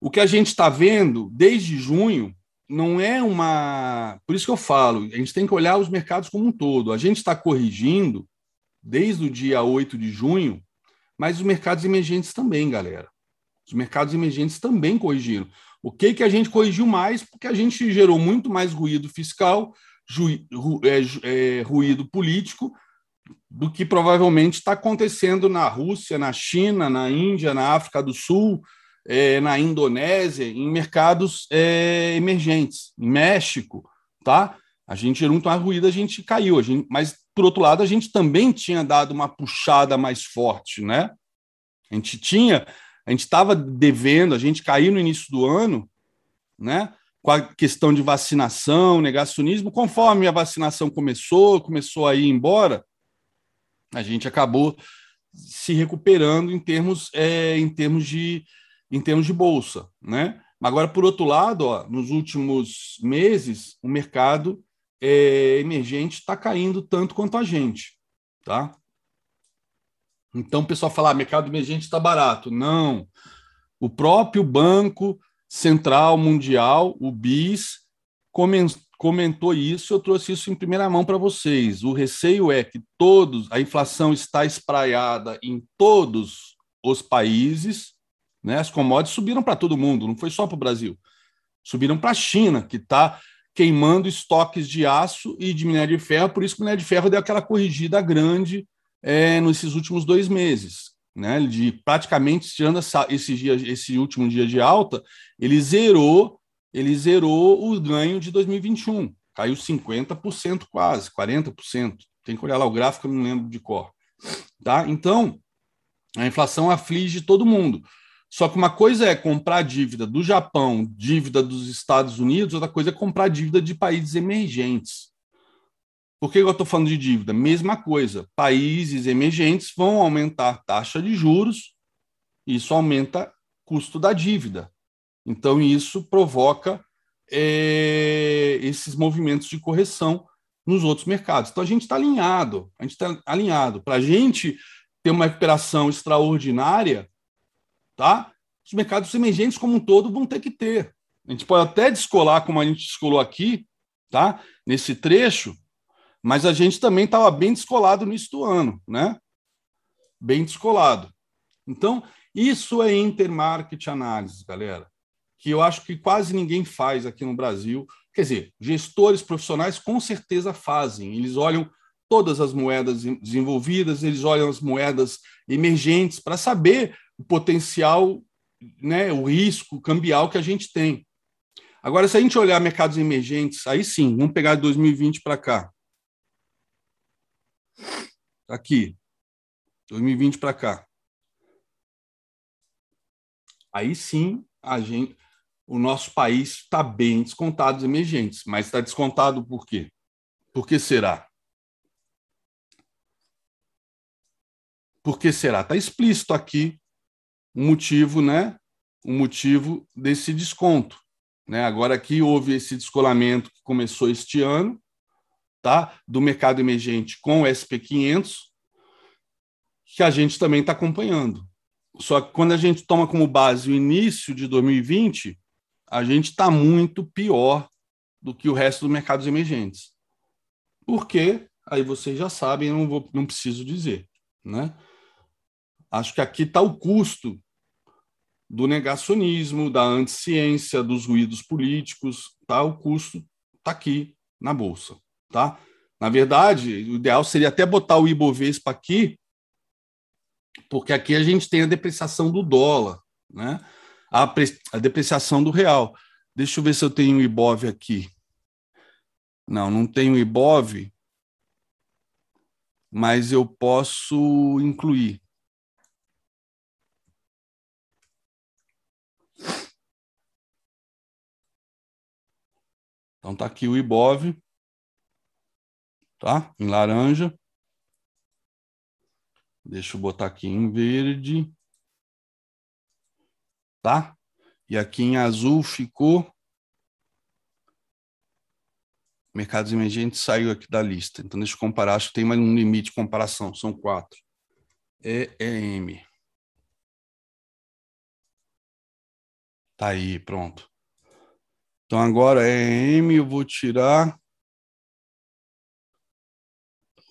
o que a gente está vendo desde junho não é uma. Por isso que eu falo, a gente tem que olhar os mercados como um todo. A gente está corrigindo desde o dia 8 de junho, mas os mercados emergentes também, galera. Os mercados emergentes também corrigiram. O que, que a gente corrigiu mais? Porque a gente gerou muito mais ruído fiscal, ru, é, é, ruído político, do que provavelmente está acontecendo na Rússia, na China, na Índia, na África do Sul, é, na Indonésia, em mercados é, emergentes, em México, tá? A gente gerou muito mais ruído, a gente caiu, a gente, mas por outro lado a gente também tinha dado uma puxada mais forte, né? A gente tinha a gente estava devendo, a gente caiu no início do ano, né? Com a questão de vacinação, negacionismo, conforme a vacinação começou, começou a ir embora, a gente acabou se recuperando em termos, é, em termos, de, em termos de bolsa. Né? Agora, por outro lado, ó, nos últimos meses, o mercado é, emergente está caindo tanto quanto a gente. Tá? Então, o pessoal fala, ah, mercado emergente está barato. Não. O próprio Banco Central Mundial, o BIS, comentou isso, eu trouxe isso em primeira mão para vocês. O receio é que todos, a inflação está espraiada em todos os países, né? As commodities subiram para todo mundo, não foi só para o Brasil. Subiram para a China, que está queimando estoques de aço e de minério de ferro, por isso que o minério de ferro deu aquela corrigida grande é, nesses últimos dois meses. Né, de praticamente tirando essa, esse, dia, esse último dia de alta, ele zerou ele zerou o ganho de 2021, caiu 50% quase, 40%. Tem que olhar lá o gráfico, eu não lembro de cor. Tá? Então, a inflação aflige todo mundo. Só que uma coisa é comprar dívida do Japão, dívida dos Estados Unidos, outra coisa é comprar dívida de países emergentes. Por que eu estou falando de dívida? Mesma coisa. Países emergentes vão aumentar taxa de juros, isso aumenta custo da dívida. Então, isso provoca é, esses movimentos de correção nos outros mercados. Então, a gente está alinhado, a gente está alinhado. Para a gente ter uma recuperação extraordinária, tá? os mercados emergentes como um todo vão ter que ter. A gente pode até descolar, como a gente descolou aqui, tá? nesse trecho, mas a gente também estava bem descolado no do ano, né? Bem descolado. Então, isso é intermarket análise, galera que eu acho que quase ninguém faz aqui no Brasil. Quer dizer, gestores profissionais com certeza fazem. Eles olham todas as moedas desenvolvidas, eles olham as moedas emergentes para saber o potencial, né, o risco cambial que a gente tem. Agora, se a gente olhar mercados emergentes, aí sim, vamos pegar de 2020 para cá. Aqui, 2020 para cá. Aí sim, a gente, o nosso país está bem descontado dos emergentes. Mas está descontado por quê? Por que será? Por que será? Está explícito aqui o motivo, né? O motivo desse desconto. Né? Agora aqui houve esse descolamento que começou este ano, tá? Do mercado emergente com o SP500, que a gente também está acompanhando. Só que quando a gente toma como base o início de 2020, a gente está muito pior do que o resto dos mercados emergentes. Por quê? Aí vocês já sabem, não, vou, não preciso dizer. Né? Acho que aqui está o custo do negacionismo, da anticiência, dos ruídos políticos, tá? O custo está aqui na bolsa, tá? Na verdade, o ideal seria até botar o Ibovespa aqui, porque aqui a gente tem a depreciação do dólar, né? a, a depreciação do real. Deixa eu ver se eu tenho o IBOV aqui. Não, não tenho IBOV, mas eu posso incluir. Então tá aqui o IBOV, tá? Em laranja. Deixa eu botar aqui em verde tá? E aqui em azul ficou mercados emergentes saiu aqui da lista. Então deixa eu comparar, acho que tem mais um limite de comparação, são quatro. EM. Tá aí, pronto. Então agora EM eu vou tirar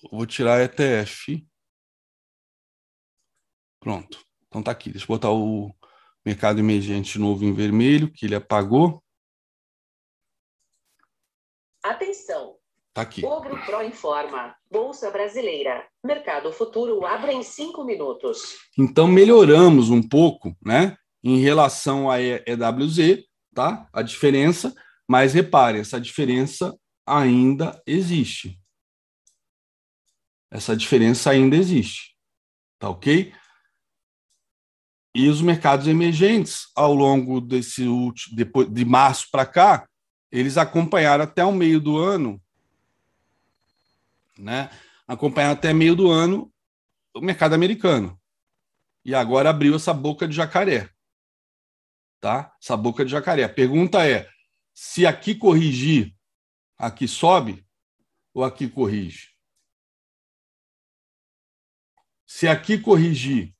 vou tirar ETF. Pronto. Então tá aqui. Deixa eu botar o mercado emergente novo em vermelho, que ele apagou. Atenção! Tá aqui. Ogro Pro informa. Bolsa Brasileira. Mercado futuro abre em cinco minutos. Então melhoramos um pouco, né? Em relação à EWZ, tá? A diferença, mas repare, essa diferença ainda existe. Essa diferença ainda existe. Tá ok? E os mercados emergentes, ao longo desse último, depois de março para cá, eles acompanharam até o meio do ano, né? Acompanharam até meio do ano o mercado americano. E agora abriu essa boca de jacaré. Tá? Essa boca de jacaré. A pergunta é: se aqui corrigir, aqui sobe ou aqui corrige? Se aqui corrigir,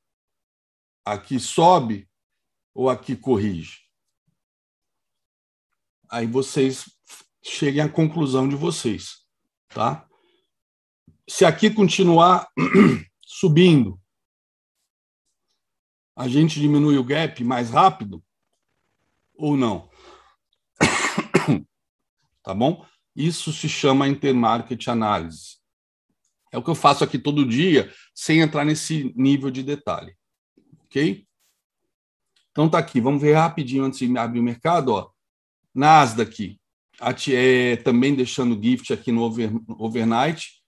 aqui sobe ou aqui corrige? Aí vocês cheguem à conclusão de vocês, tá? Se aqui continuar *clears throat* subindo, a gente diminui o gap mais rápido ou não? *coughs* tá bom? Isso se chama intermarket análise. É o que eu faço aqui todo dia, sem entrar nesse nível de detalhe. Ok? Então tá aqui, vamos ver rapidinho antes de abrir o mercado, ó. Nasdaq, é, também deixando gift aqui no over, overnight,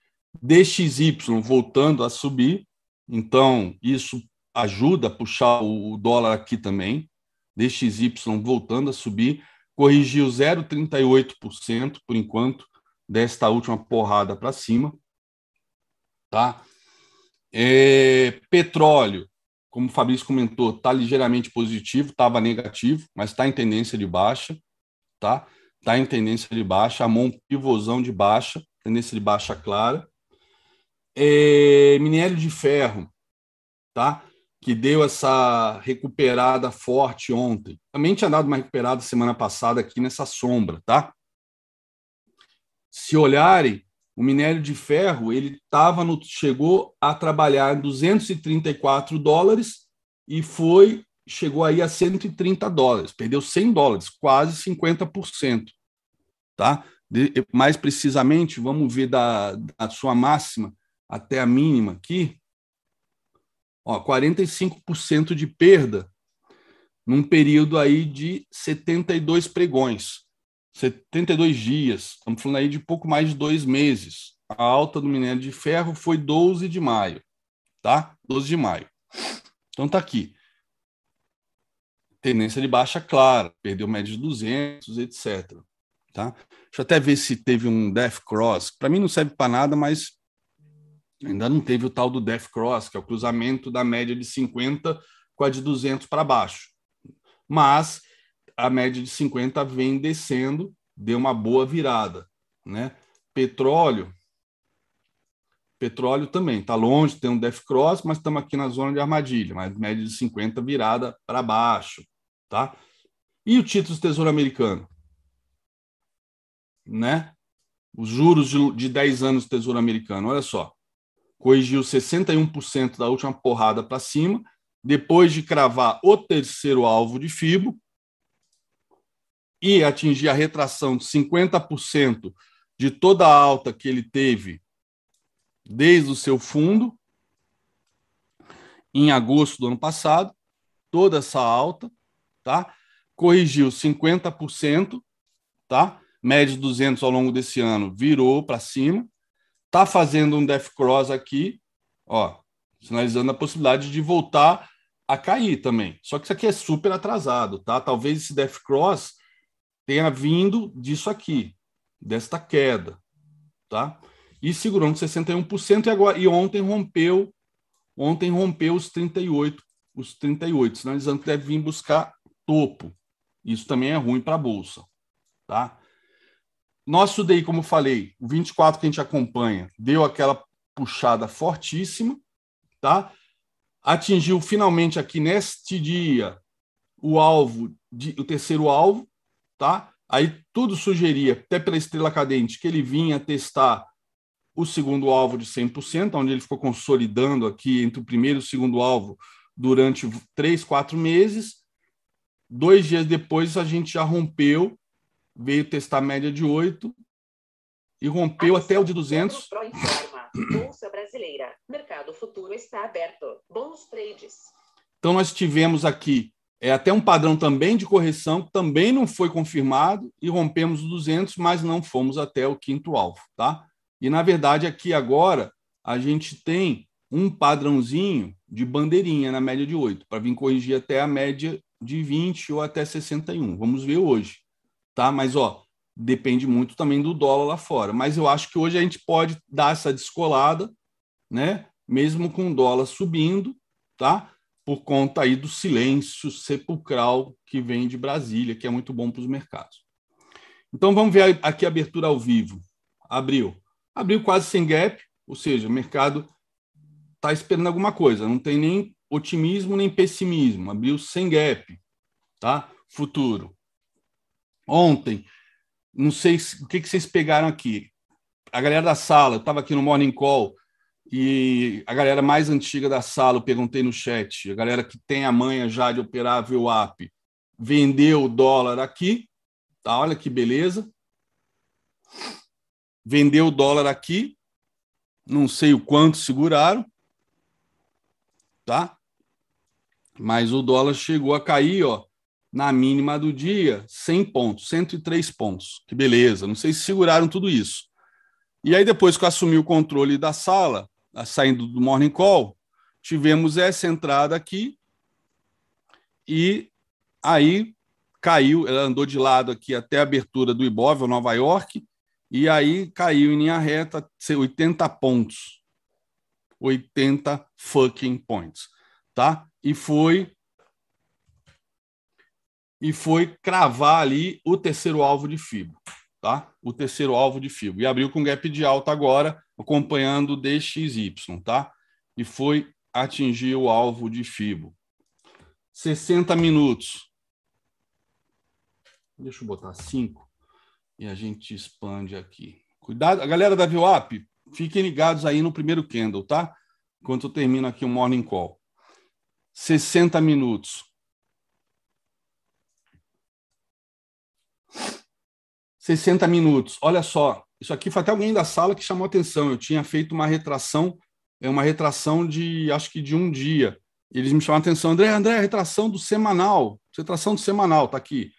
DXY voltando a subir, então isso ajuda a puxar o dólar aqui também, DXY voltando a subir, corrigiu 0,38% por enquanto, desta última porrada para cima. Tá? É, petróleo, como o Fabrício comentou, está ligeiramente positivo, estava negativo, mas está em tendência de baixa. Tá? Está em tendência de baixa, a mão pivôzão de baixa, tendência de baixa clara. É, minério de ferro, tá? Que deu essa recuperada forte ontem. Também tinha dado uma recuperada semana passada aqui nessa sombra, tá? Se olharem, o minério de ferro ele tava no, chegou a trabalhar 234 dólares e foi chegou aí a 130 dólares, perdeu 100 dólares, quase 50%, tá? De, mais precisamente, vamos ver da, da sua máxima até a mínima aqui, ó, 45% de perda num período aí de 72 pregões. 72 dias, estamos falando aí de pouco mais de dois meses. A alta do minério de ferro foi 12 de maio, tá? 12 de maio. Então tá aqui. Tendência de baixa clara, perdeu média de 200, etc. Tá? Deixa eu até ver se teve um Death Cross. Para mim não serve para nada, mas ainda não teve o tal do Death Cross, que é o cruzamento da média de 50 com a de 200 para baixo. Mas a média de 50 vem descendo, deu uma boa virada, né? Petróleo, petróleo também está longe, tem um Death Cross, mas estamos aqui na zona de armadilha, mas média de 50 virada para baixo, tá? E o título do Tesouro Americano, né? Os juros de, de 10 anos do Tesouro Americano, olha só, corrigiu 61% da última porrada para cima, depois de cravar o terceiro alvo de FIBO, e atingir a retração de 50% de toda a alta que ele teve desde o seu fundo, em agosto do ano passado, toda essa alta, tá? Corrigiu 50%, tá? Média 200 ao longo desse ano virou para cima, tá fazendo um death cross aqui, ó, sinalizando a possibilidade de voltar a cair também. Só que isso aqui é super atrasado, tá? Talvez esse death cross tenha vindo disso aqui, desta queda, tá? E segurou no 61% e agora e ontem rompeu, ontem rompeu os 38, os 38, sinalizando que deve vir buscar topo. Isso também é ruim para a bolsa, tá? Nosso DI, como falei, o 24 que a gente acompanha, deu aquela puxada fortíssima, tá? Atingiu finalmente aqui neste dia o alvo, de, o terceiro alvo, tá? Aí tudo sugeria, até pela estrela cadente, que ele vinha testar o segundo alvo de 100%, onde ele ficou consolidando aqui entre o primeiro e o segundo alvo durante três, quatro meses. Dois dias depois, a gente já rompeu, veio testar a média de 8 e rompeu até o de 200. Bolsa brasileira. Mercado futuro está aberto. Bons trades. Então, nós tivemos aqui é até um padrão também de correção que também não foi confirmado e rompemos os 200, mas não fomos até o quinto alvo, tá? E na verdade aqui agora a gente tem um padrãozinho de bandeirinha na média de 8 para vir corrigir até a média de 20 ou até 61. Vamos ver hoje, tá? Mas ó, depende muito também do dólar lá fora. Mas eu acho que hoje a gente pode dar essa descolada, né? mesmo com o dólar subindo, tá? Por conta aí do silêncio sepulcral que vem de Brasília, que é muito bom para os mercados. Então vamos ver aqui a abertura ao vivo. Abriu. Abriu quase sem gap, ou seja, o mercado está esperando alguma coisa, não tem nem otimismo nem pessimismo. Abriu sem gap, tá? Futuro. Ontem, não sei o que, que vocês pegaram aqui. A galera da sala, eu estava aqui no Morning Call, e a galera mais antiga da sala, eu perguntei no chat, a galera que tem a manha já de operar a VWAP, vendeu o dólar aqui, tá? Olha que beleza. Vendeu o dólar aqui, não sei o quanto seguraram, tá? Mas o dólar chegou a cair, ó, na mínima do dia, 100 pontos, 103 pontos. Que beleza, não sei se seguraram tudo isso. E aí, depois que eu assumi o controle da sala, saindo do Morning Call, tivemos essa entrada aqui e aí caiu, ela andou de lado aqui até a abertura do Ibov, Nova York, e aí caiu em linha reta 80 pontos. 80 fucking points, tá? E foi e foi cravar ali o terceiro alvo de FIBO, tá? O terceiro alvo de FIBO. E abriu com gap de alta agora, acompanhando DXY, tá? E foi atingir o alvo de FIBO. 60 minutos. Deixa eu botar 5 e a gente expande aqui. Cuidado, a galera da VWAP, fiquem ligados aí no primeiro candle, tá? Enquanto eu termino aqui o morning call. 60 minutos. 60 minutos. Olha só, isso aqui foi até alguém da sala que chamou atenção. Eu tinha feito uma retração, é uma retração de acho que de um dia. Eles me chamaram atenção, André, André, retração do semanal. Retração do semanal, tá aqui.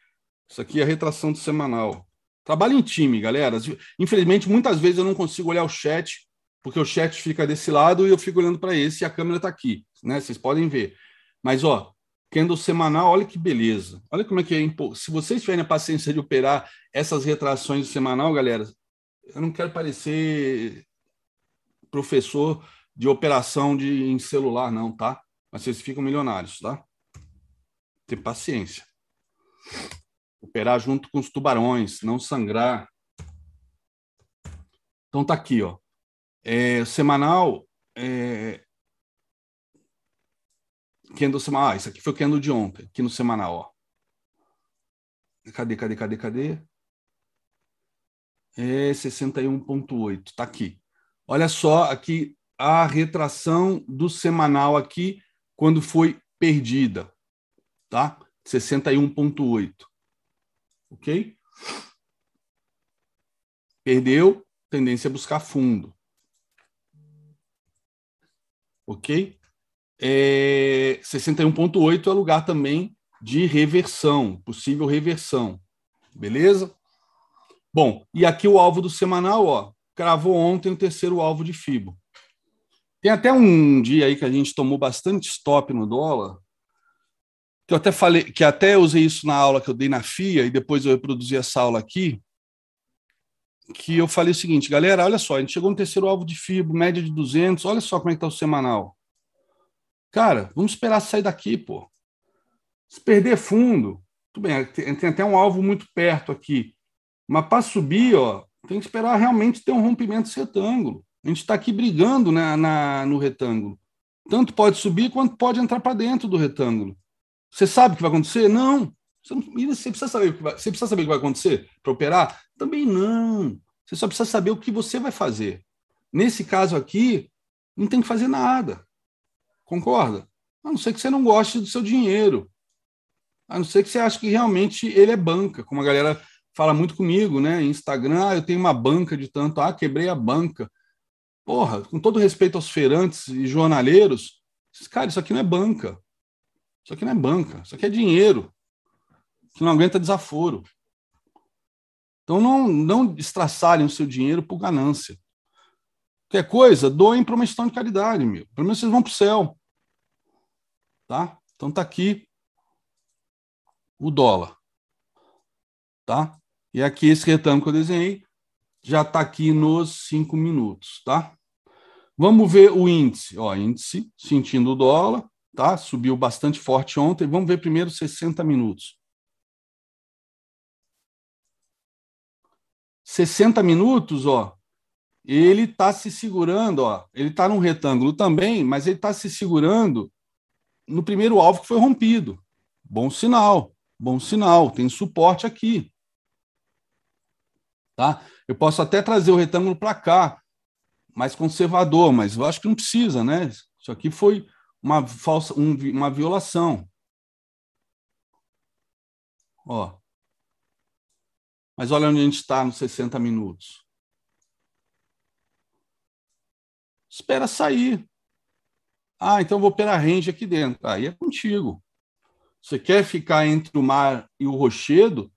Isso aqui é a retração do semanal. Trabalho em time, galera. Infelizmente, muitas vezes eu não consigo olhar o chat, porque o chat fica desse lado e eu fico olhando para esse e a câmera está aqui, né? Vocês podem ver. Mas, ó, candle semanal, olha que beleza. Olha como é que é. Se vocês tiverem a paciência de operar essas retrações do semanal, galera, eu não quero parecer professor de operação de, em celular, não, tá? Mas vocês ficam milionários, tá? Ter paciência. Operar junto com os tubarões, não sangrar. Então tá aqui, ó. É, semanal, é, Candle semanal. Ah, isso aqui foi o candle de ontem, aqui no semanal, ó. Cadê, cadê, cadê, cadê? É 61.8, tá aqui. Olha só aqui a retração do semanal aqui quando foi perdida, tá? 61.8. OK? Perdeu, tendência a buscar fundo. OK? É, 61,8 é lugar também de reversão, possível reversão. Beleza? Bom, e aqui o alvo do semanal, ó, cravou ontem o terceiro alvo de FIBO. Tem até um dia aí que a gente tomou bastante stop no dólar, que eu até falei, que até usei isso na aula que eu dei na FIA e depois eu reproduzi essa aula aqui, que eu falei o seguinte, galera, olha só, a gente chegou no terceiro alvo de FIBO, média de 200, olha só como é que está o semanal. Cara, vamos esperar sair daqui, pô. Se perder fundo, tudo bem, tem até um alvo muito perto aqui. Mas para subir, ó, tem que esperar realmente ter um rompimento desse retângulo. A gente está aqui brigando na, na, no retângulo. Tanto pode subir quanto pode entrar para dentro do retângulo. Você sabe o que vai acontecer? Não. Você, não, você precisa saber o que vai, você precisa saber o que vai acontecer para operar? Também não. Você só precisa saber o que você vai fazer. Nesse caso aqui, não tem que fazer nada. Concorda? A não ser que você não goste do seu dinheiro. A não ser que você ache que realmente ele é banca, como a galera fala muito comigo, né? Instagram, ah, eu tenho uma banca de tanto, ah, quebrei a banca. Porra, com todo respeito aos feirantes e jornaleiros, cara, isso aqui não é banca. Isso aqui não é banca, isso aqui é dinheiro que não aguenta desaforo. Então não, não estraçalhem o seu dinheiro por ganância. Qualquer coisa, doem para uma instituição de caridade, meu. Pelo menos vocês vão para o céu. Tá? Então tá aqui o dólar. Tá? E aqui esse retângulo que eu desenhei já está aqui nos cinco minutos, tá? Vamos ver o índice. Ó, índice sentindo o dólar, tá? Subiu bastante forte ontem. Vamos ver primeiro 60 minutos. 60 minutos, ó, ele está se segurando, ó, ele está num retângulo também, mas ele está se segurando no primeiro alvo que foi rompido. Bom sinal, bom sinal, tem suporte aqui. Tá? Eu posso até trazer o retângulo para cá, mais conservador, mas eu acho que não precisa, né? Isso aqui foi uma falsa, um, uma violação. Ó. Mas olha onde a gente está nos 60 minutos. Espera sair. Ah, então vou pela range aqui dentro. Aí é contigo. Você quer ficar entre o mar e o rochedo?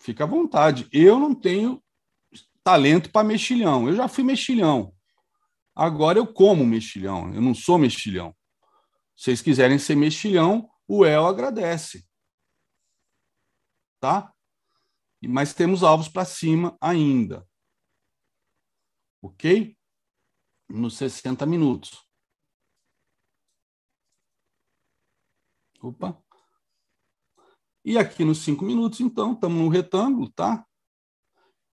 Fica à vontade. Eu não tenho talento para mexilhão. Eu já fui mexilhão. Agora eu como mexilhão. Eu não sou mexilhão. Se vocês quiserem ser mexilhão, o El agradece. Tá? mas temos alvos para cima ainda. Ok? Nos 60 minutos. Opa. E aqui nos 5 minutos, então, estamos no retângulo, tá?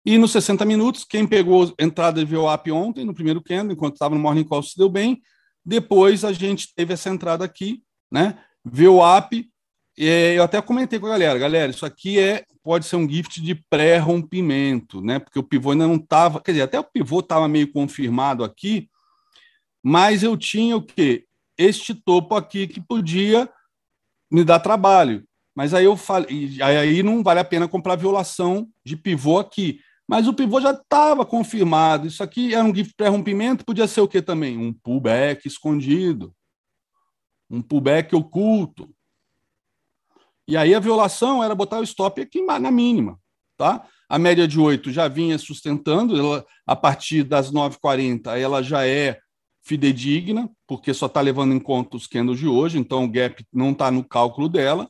E nos 60 minutos, quem pegou entrada de VWAP ontem, no primeiro candle, enquanto estava no Morning Call, se deu bem. Depois a gente teve essa entrada aqui, né? VWAP é, eu até comentei com a galera, galera, isso aqui é pode ser um gift de pré-rompimento, né? Porque o pivô ainda não estava, quer dizer, até o pivô estava meio confirmado aqui, mas eu tinha o quê? Este topo aqui que podia me dar trabalho. Mas aí eu falei, aí não vale a pena comprar violação de pivô aqui. Mas o pivô já estava confirmado. Isso aqui era um gift pré-rompimento, podia ser o que também? Um pullback escondido. Um pullback oculto. E aí a violação era botar o stop aqui na mínima, tá? A média de 8 já vinha sustentando, ela, a partir das 9h40 ela já é fidedigna, porque só está levando em conta os candles de hoje, então o gap não está no cálculo dela,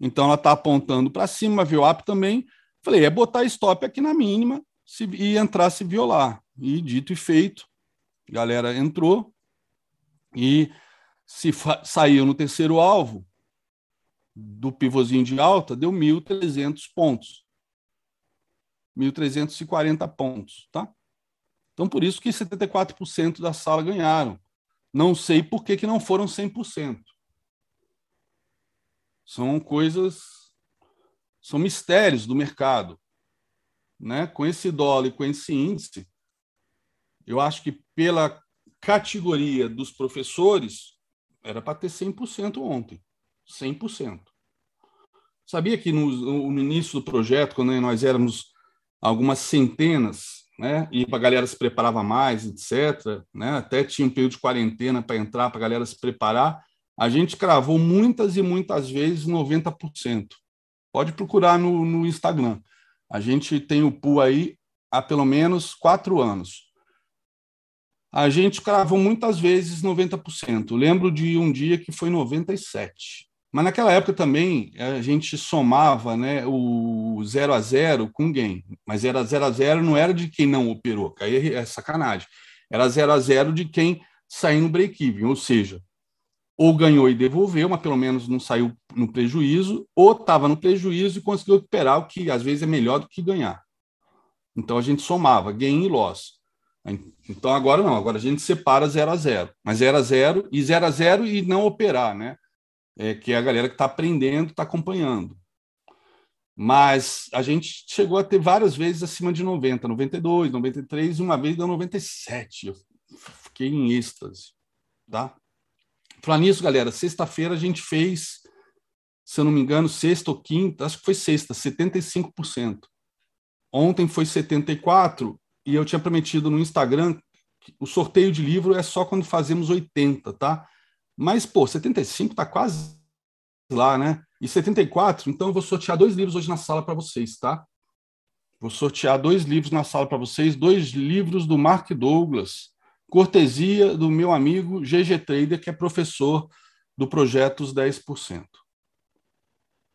então ela está apontando para cima, a VWAP também. Falei, é botar stop aqui na mínima se, e entrar se violar. E dito e feito, galera entrou e se saiu no terceiro alvo, do pivôzinho de alta deu 1.300 pontos. 1.340 pontos, tá? Então, por isso que 74% da sala ganharam. Não sei por que, que não foram 100%. São coisas, são mistérios do mercado. Né? Com esse dólar e com esse índice, eu acho que pela categoria dos professores, era para ter 100% ontem. 100%. Sabia que no, no, início do projeto, quando nós éramos algumas centenas, né, e a galera se preparava mais, etc., né, até tinha um período de quarentena para entrar, para a galera se preparar, a gente cravou muitas e muitas vezes 90%. Pode procurar no, no Instagram. A gente tem o pool aí há pelo menos quatro anos a gente cravou muitas vezes 90%. Lembro de um dia que foi 97%. Mas naquela época também a gente somava né, o 0 a 0 com gain. Mas era 0 a 0 não era de quem não operou, aí é sacanagem. Era 0 a 0 de quem saiu no break-even, ou seja, ou ganhou e devolveu, mas pelo menos não saiu no prejuízo, ou estava no prejuízo e conseguiu recuperar, o que às vezes é melhor do que ganhar. Então a gente somava gain e loss. Então agora não, agora a gente separa 0 a 0, mas 0 a 0 e 0 a 0 e não operar, né? É, que é a galera que está aprendendo, está acompanhando. Mas a gente chegou a ter várias vezes acima de 90, 92, 93, uma vez deu 97. Eu fiquei em êxtase. Tá? Falar nisso, galera, sexta-feira a gente fez, se eu não me engano, sexta ou quinta, acho que foi sexta, 75%. Ontem foi 74% e eu tinha prometido no Instagram o sorteio de livro é só quando fazemos 80, tá? Mas, pô, 75 tá quase lá, né? E 74, então eu vou sortear dois livros hoje na sala para vocês, tá? Vou sortear dois livros na sala para vocês, dois livros do Mark Douglas, cortesia do meu amigo GG Trader, que é professor do projeto Os 10%.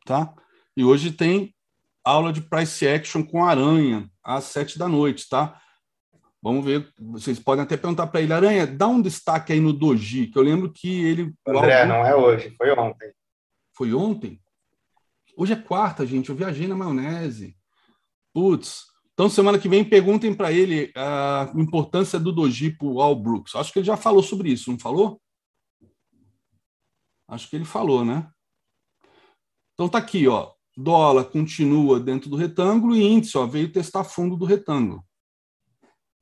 Tá? E hoje tem aula de price action com aranha às sete da noite, tá? Vamos ver. Vocês podem até perguntar para ele, Aranha, dá um destaque aí no Doji, que eu lembro que ele. André, não é hoje, foi ontem. Foi ontem? Hoje é quarta, gente. Eu viajei na maionese. Putz. Então, semana que vem, perguntem para ele a importância do Doji para o Al Brooks. Acho que ele já falou sobre isso, não falou? Acho que ele falou, né? Então tá aqui, ó. Dólar continua dentro do retângulo e índice, ó, veio testar fundo do retângulo.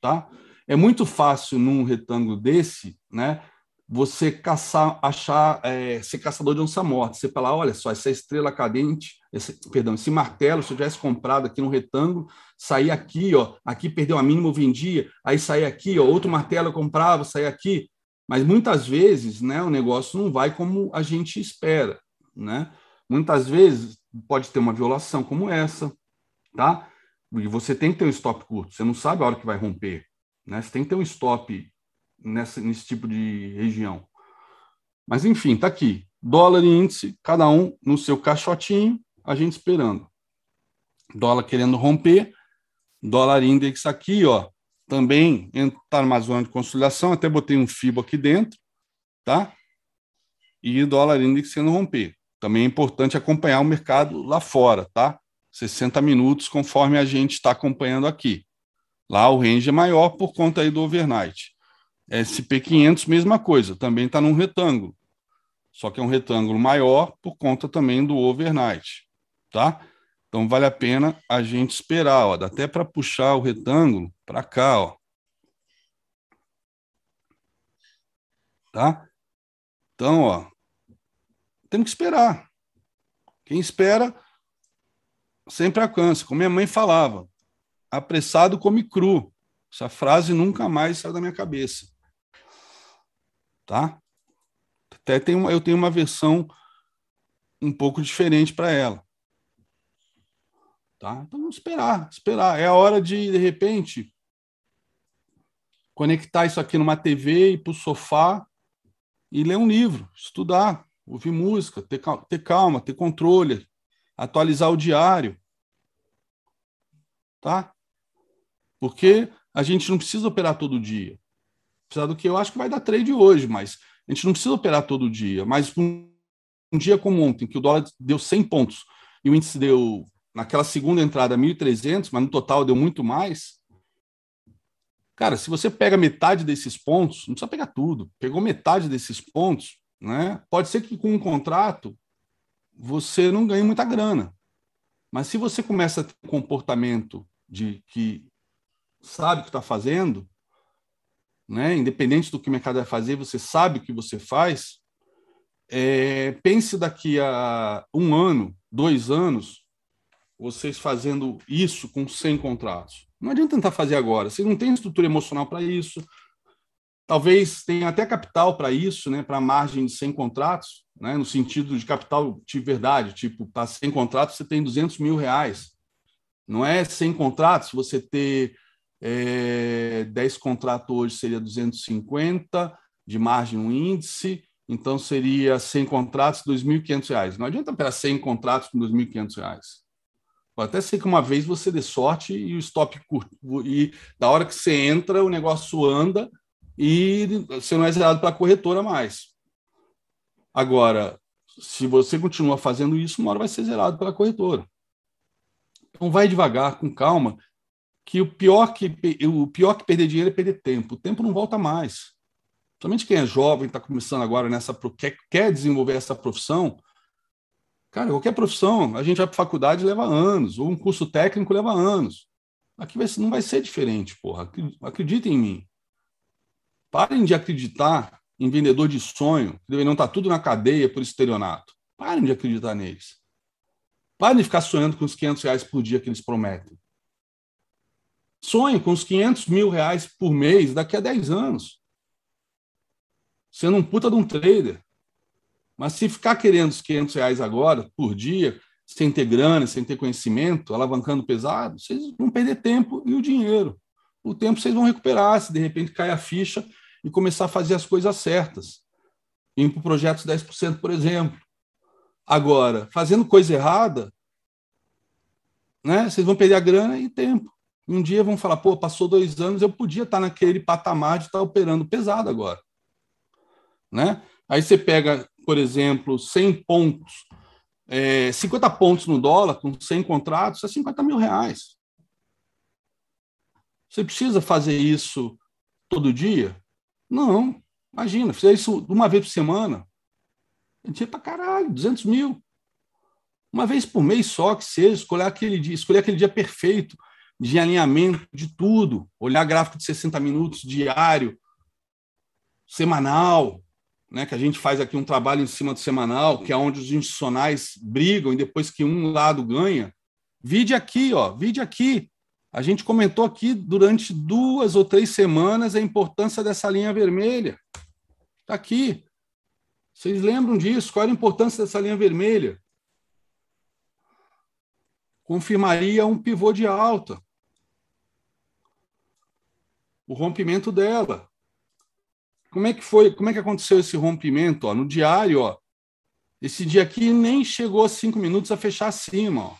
Tá? É muito fácil num retângulo desse, né? Você caçar, achar, é, ser caçador de onça morta. Você falar, olha só, essa estrela cadente, esse, perdão, esse martelo, se eu tivesse comprado aqui no retângulo, sair aqui, ó, aqui perdeu a mínima, vendia, aí sair aqui, ó, outro martelo eu comprava, sair aqui. Mas muitas vezes, né, o negócio não vai como a gente espera, né? Muitas vezes pode ter uma violação como essa, tá? E você tem que ter um stop curto, você não sabe a hora que vai romper, né? Você tem que ter um stop nessa, nesse tipo de região. Mas enfim, tá aqui. Dólar e índice, cada um no seu caixotinho, a gente esperando. Dólar querendo romper, dólar index aqui, ó, também está numa zona de consolidação, até botei um FIBO aqui dentro, tá? E dólar index sendo romper. Também é importante acompanhar o mercado lá fora, tá? 60 minutos, conforme a gente está acompanhando aqui. Lá o range é maior por conta aí do overnight. SP500, mesma coisa, também está num retângulo. Só que é um retângulo maior por conta também do overnight, tá? Então vale a pena a gente esperar, ó, dá até para puxar o retângulo para cá, ó. Tá? Então, ó, temos que esperar. Quem espera sempre alcança. Como minha mãe falava, apressado come cru. Essa frase nunca mais saiu da minha cabeça. Tá? Até tem uma, eu tenho uma versão um pouco diferente para ela. Tá? Então esperar, esperar. É a hora de, de repente, conectar isso aqui numa TV, ir para o sofá e ler um livro, estudar, ouvir música, ter, ter calma, ter controle, atualizar o diário. Tá? Porque a gente não precisa operar todo dia. Apesar do que eu acho que vai dar trade hoje, mas a gente não precisa operar todo dia. Mas um, dia como ontem, que o dólar deu 100 pontos e o índice deu naquela segunda entrada 1.300, mas no total deu muito mais. Cara, se você pega metade desses pontos, não precisa pegar tudo, pegou metade desses pontos, né? Pode ser que com um contrato você não ganhe muita grana. Mas se você começa a ter um comportamento de que sabe o que está fazendo, né? independente do que o mercado vai fazer, você sabe o que você faz, é, pense daqui a um ano, dois anos, vocês fazendo isso com 100 contratos. Não adianta tentar fazer agora. Vocês não têm estrutura emocional para isso. Talvez tenha até capital para isso, né, para margem de 100 contratos, né, no sentido de capital de verdade. Tipo, para 100 contratos, você tem 200 mil reais. Não é 100 contratos, você ter é, 10 contratos hoje seria 250 de margem no índice, então seria 100 contratos, 2.500 reais. Não adianta pegar 100 contratos com 2.500 reais. Pode até ser que uma vez você dê sorte e o stop curto. E da hora que você entra, o negócio anda e você não é zerado para a corretora mais. Agora, se você continua fazendo isso, uma hora vai ser zerado pela corretora. Então vai devagar, com calma, que o pior que o pior que perder dinheiro é perder tempo. O tempo não volta mais. Somente quem é jovem, está começando agora nessa quer, quer desenvolver essa profissão, Cara, qualquer profissão, a gente vai para faculdade leva anos, ou um curso técnico leva anos. Aqui vai, não vai ser diferente, porra. Acreditem em mim. Parem de acreditar em vendedor de sonho, que deveriam estar tudo na cadeia por estelionato. Parem de acreditar neles. Parem de ficar sonhando com os 500 reais por dia que eles prometem. Sonhe com os 500 mil reais por mês daqui a 10 anos. Sendo um puta de um trader. Mas se ficar querendo os 500 reais agora, por dia, sem ter grana, sem ter conhecimento, alavancando pesado, vocês vão perder tempo e o dinheiro. O tempo vocês vão recuperar, se de repente cai a ficha e começar a fazer as coisas certas. Ir para projetos 10%, por exemplo. Agora, fazendo coisa errada, né, vocês vão perder a grana e tempo. Um dia vão falar, pô, passou dois anos, eu podia estar naquele patamar de estar operando pesado agora. Né? Aí você pega, por exemplo, 100 pontos, é, 50 pontos no dólar, com 100 contratos, é 50 mil reais. Você precisa fazer isso todo dia? Não. Imagina, fizer isso uma vez por semana, a gente ia para caralho, 200 mil. Uma vez por mês só, que seja, escolher aquele dia, escolher aquele dia perfeito de alinhamento de tudo, olhar gráfico de 60 minutos diário, semanal, né, que a gente faz aqui um trabalho em cima do semanal, que é onde os institucionais brigam e depois que um lado ganha. Vide aqui, ó, vide aqui. A gente comentou aqui durante duas ou três semanas a importância dessa linha vermelha. Está aqui. Vocês lembram disso? Qual era a importância dessa linha vermelha? Confirmaria um pivô de alta. O rompimento dela. Como é que foi? Como é que aconteceu esse rompimento? Ó, no diário, ó, esse dia aqui nem chegou a cinco minutos a fechar acima. Ó.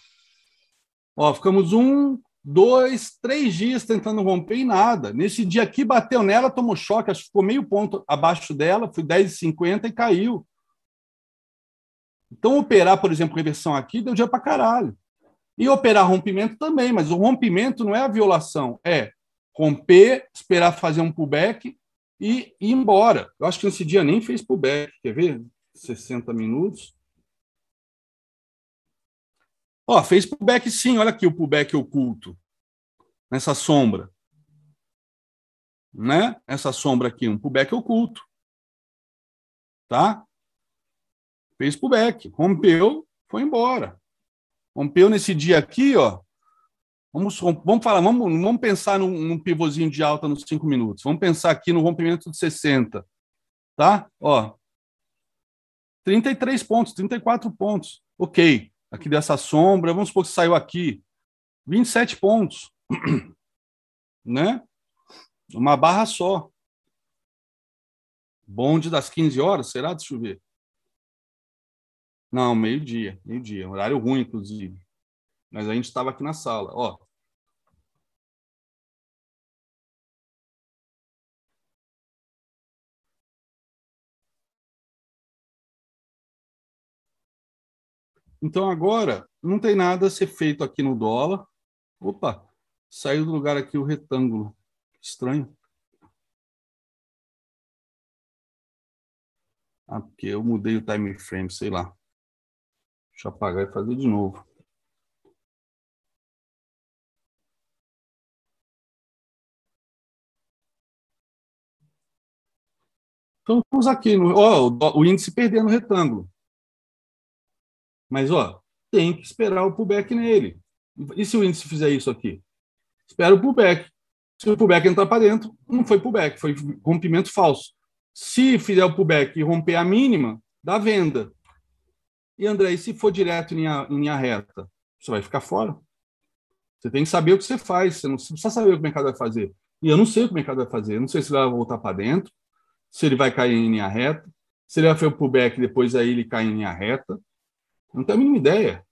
Ó, ficamos um, dois, três dias tentando romper e nada. Nesse dia aqui, bateu nela, tomou choque, acho que ficou meio ponto abaixo dela, foi 10,50 e caiu. Então, operar, por exemplo, reversão aqui, deu dia para caralho. E operar rompimento também, mas o rompimento não é a violação, é romper, esperar fazer um pullback e ir embora. Eu acho que nesse dia nem fez pullback, quer ver? 60 minutos. Ó, fez pullback sim, olha aqui o pullback oculto. Nessa sombra. Né? Essa sombra aqui, um pullback oculto. Tá? Fez pullback, rompeu, foi embora. Rompeu nesse dia aqui, ó, Vamos, vamos falar, vamos, vamos pensar num, num pivôzinho de alta nos cinco minutos. Vamos pensar aqui no rompimento de 60. Tá? Ó. 33 pontos, 34 pontos. Ok. Aqui dessa sombra, vamos supor que saiu aqui. 27 pontos. *clears throat* né? Uma barra só. Bonde das 15 horas, será? Deixa eu ver. Não, meio-dia, meio-dia. Horário ruim, inclusive. Mas a gente estava aqui na sala. Ó, Então agora não tem nada a ser feito aqui no dólar. Opa, saiu do lugar aqui o retângulo. Estranho. Ah, porque eu mudei o time frame, sei lá. Deixa eu apagar e fazer de novo. Então, vamos aqui, no, ó, o, o índice perdendo o retângulo. Mas, ó, tem que esperar o pullback nele. E se o índice fizer isso aqui? Espera o pullback. Se o pullback entrar para dentro, não foi pullback, foi rompimento falso. Se fizer o pullback e romper a mínima, dá venda. E, André, se for direto em linha, em linha reta? Você vai ficar fora. Você tem que saber o que você faz. Você não precisa saber o que o mercado vai fazer. E eu não sei o que o mercado vai fazer. Eu não sei se ele vai voltar para dentro, se ele vai cair em linha reta, se ele vai fazer o pullback depois aí ele cai em linha reta. Não tem a mínima ideia.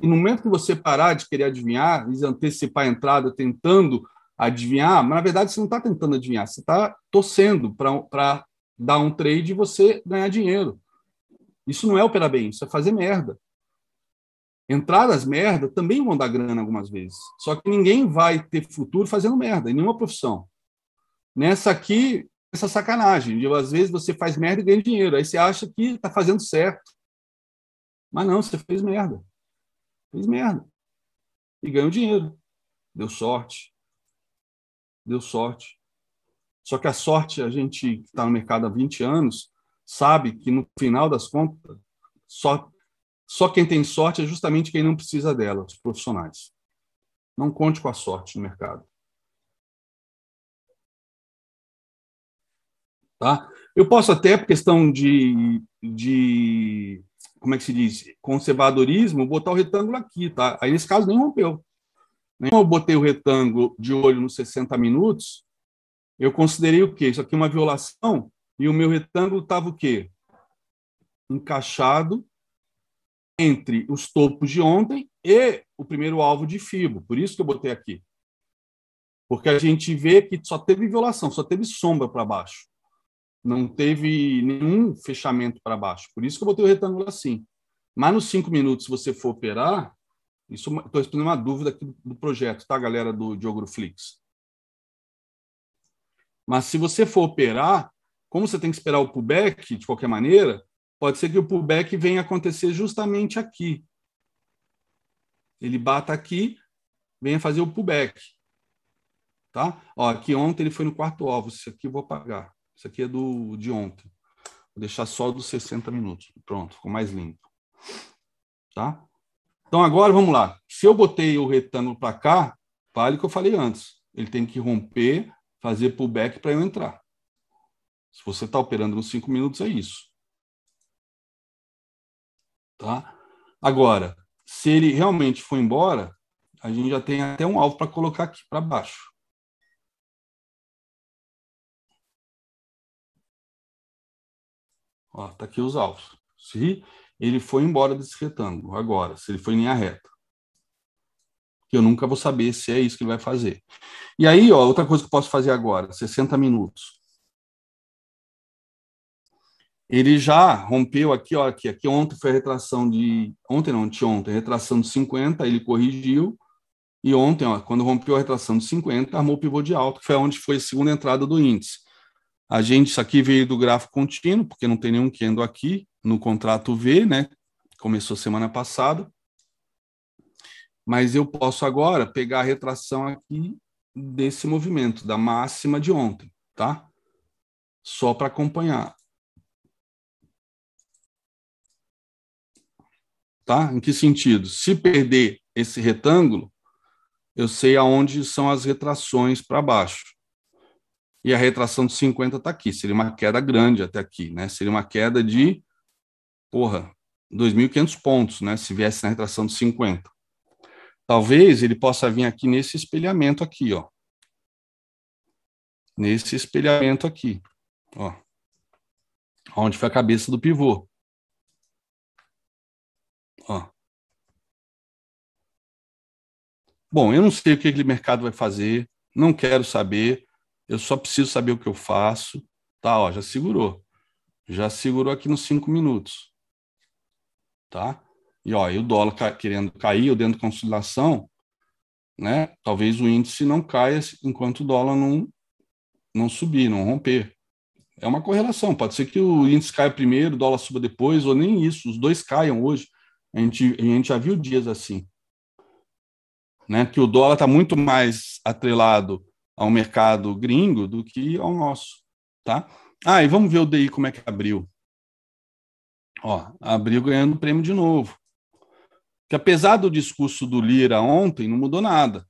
E no momento que você parar de querer adivinhar, e antecipar a entrada, tentando adivinhar, mas na verdade você não está tentando adivinhar, você está torcendo para dar um trade e você ganhar dinheiro. Isso não é operar bem, isso é fazer merda. Entradas merda também vão dar grana algumas vezes. Só que ninguém vai ter futuro fazendo merda, em nenhuma profissão. Nessa aqui, essa sacanagem, de às vezes você faz merda e ganha dinheiro. Aí você acha que está fazendo certo. Mas não, você fez merda. Fez merda. E ganhou dinheiro. Deu sorte. Deu sorte. Só que a sorte, a gente que está no mercado há 20 anos, sabe que no final das contas, só, só quem tem sorte é justamente quem não precisa dela, os profissionais. Não conte com a sorte no mercado. Tá? Eu posso até, por questão de, de como é que se diz, conservadorismo, botar o retângulo aqui, tá? Aí nesse caso nem rompeu. Nem eu botei o retângulo de olho nos 60 minutos, eu considerei o quê? Isso aqui é uma violação e o meu retângulo estava o quê? Encaixado entre os topos de ontem e o primeiro alvo de FIBO. Por isso que eu botei aqui. porque a gente vê que só teve violação, só teve sombra para baixo. Não teve nenhum fechamento para baixo. Por isso que eu botei o retângulo assim. Mas nos cinco minutos, se você for operar, isso estou respondendo uma dúvida aqui do projeto, tá, galera do Diogroflix? Mas se você for operar, como você tem que esperar o pullback, de qualquer maneira, pode ser que o pullback venha acontecer justamente aqui. Ele bata aqui, venha fazer o pullback. Tá? Ó, aqui ontem ele foi no quarto alvo. Isso aqui eu vou apagar. Isso aqui é do de ontem. Vou deixar só dos 60 minutos. Pronto, ficou mais limpo. Tá? Então agora vamos lá. Se eu botei o retângulo para cá, vale o que eu falei antes. Ele tem que romper, fazer pullback para eu entrar. Se você está operando nos 5 minutos, é isso. Tá? Agora, se ele realmente for embora, a gente já tem até um alvo para colocar aqui para baixo. Ó, tá aqui os alvos. Se ele foi embora desse retângulo, agora, se ele foi em linha reta. Que eu nunca vou saber se é isso que ele vai fazer. E aí, ó, outra coisa que eu posso fazer agora, 60 minutos. Ele já rompeu aqui, ó, aqui, aqui ontem foi a retração de, ontem não, ontem, retração de 50, ele corrigiu, e ontem, ó, quando rompeu a retração de 50, armou o pivô de alto, que foi onde foi a segunda entrada do índice. A gente, isso aqui veio do gráfico contínuo, porque não tem nenhum candle aqui, no contrato V, né? Começou semana passada. Mas eu posso agora pegar a retração aqui desse movimento, da máxima de ontem, tá? Só para acompanhar. Tá? Em que sentido? Se perder esse retângulo, eu sei aonde são as retrações para baixo e a retração de 50 está aqui. Seria uma queda grande até aqui, né? Seria uma queda de, porra, 2.500 pontos, né? Se viesse na retração de 50. Talvez ele possa vir aqui nesse espelhamento aqui, ó. Nesse espelhamento aqui, ó. Onde foi a cabeça do pivô. Ó. Bom, eu não sei o que aquele mercado vai fazer, não quero saber eu só preciso saber o que eu faço. Tá, ó, já segurou. Já segurou aqui nos cinco minutos. Tá? E ó, e o dólar ca querendo cair, ou dentro de consolidação, né? Talvez o índice não caia enquanto o dólar não, não subir, não romper. É uma correlação. Pode ser que o índice caia primeiro, o dólar suba depois, ou nem isso. Os dois caiam hoje. A gente, a gente já viu dias assim. Né? Que o dólar está muito mais atrelado ao mercado gringo do que ao nosso, tá? Ah, e vamos ver o DI como é que abriu. Ó, abriu ganhando prêmio de novo. Que apesar do discurso do Lira ontem, não mudou nada.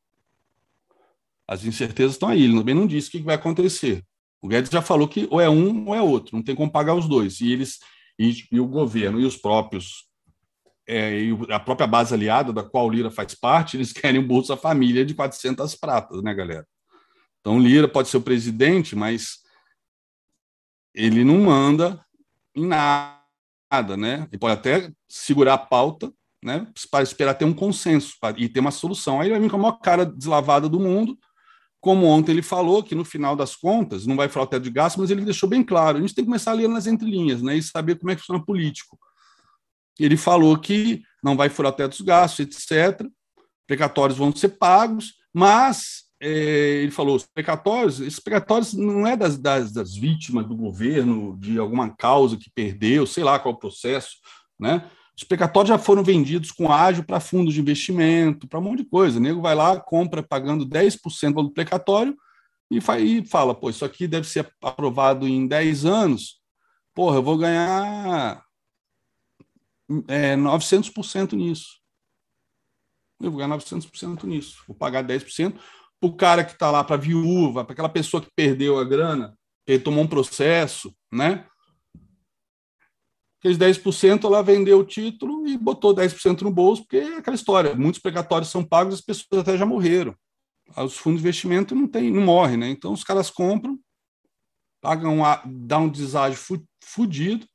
As incertezas estão aí. Ele também não disse o que vai acontecer. O Guedes já falou que ou é um ou é outro, não tem como pagar os dois. E eles e, e o governo e os próprios é, e a própria base aliada da qual o Lira faz parte, eles *laughs* querem o Bolsa Família de 400 pratas, né, galera? Então, Lira pode ser o presidente, mas ele não manda em nada, né? Ele pode até segurar a pauta, né? Para esperar ter um consenso e ter uma solução. Aí ele vai vir com a maior cara deslavada do mundo, como ontem ele falou, que no final das contas não vai falar o teto de gasto, mas ele deixou bem claro. A gente tem que começar a ler nas entrelinhas, né? E saber como é que funciona político. Ele falou que não vai furar o teto dos gastos, etc. Precatórios vão ser pagos, mas ele falou, os precatórios, esses precatórios não é das, das, das, vítimas do governo, de alguma causa que perdeu, sei lá qual o processo, né? Os precatórios já foram vendidos com ágio para fundos de investimento, para um monte de coisa. O nego vai lá, compra pagando 10% do precatório e, e fala, pô, isso aqui deve ser aprovado em 10 anos, porra, eu vou ganhar é, 900% nisso. Eu vou ganhar 900% nisso. Vou pagar 10%, para o cara que está lá, para a viúva, para aquela pessoa que perdeu a grana, que tomou um processo, né? Aqueles 10% ela vendeu o título e botou 10% no bolso, porque é aquela história, muitos precatórios são pagos, as pessoas até já morreram. Os fundos de investimento não tem, não morrem, né? Então os caras compram, pagam, dá um deságio fudido,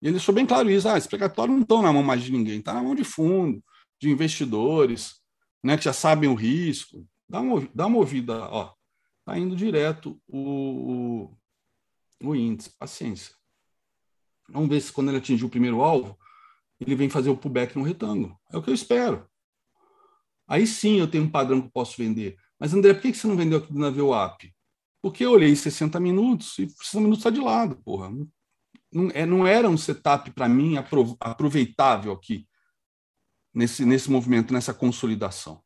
e ele deixou bem claro isso, ah, esses precatórios não estão na mão mais de ninguém, está na mão de fundo, de investidores, né, que já sabem o risco, Dá uma, dá uma ouvida, ó. está indo direto o, o, o índice. Paciência. Vamos ver se quando ele atingir o primeiro alvo, ele vem fazer o pullback no retângulo. É o que eu espero. Aí sim eu tenho um padrão que eu posso vender. Mas, André, por que você não vendeu aqui na VWAP? Porque eu olhei 60 minutos e 60 minutos está de lado, porra. Não, é, não era um setup para mim aproveitável aqui, nesse, nesse movimento, nessa consolidação.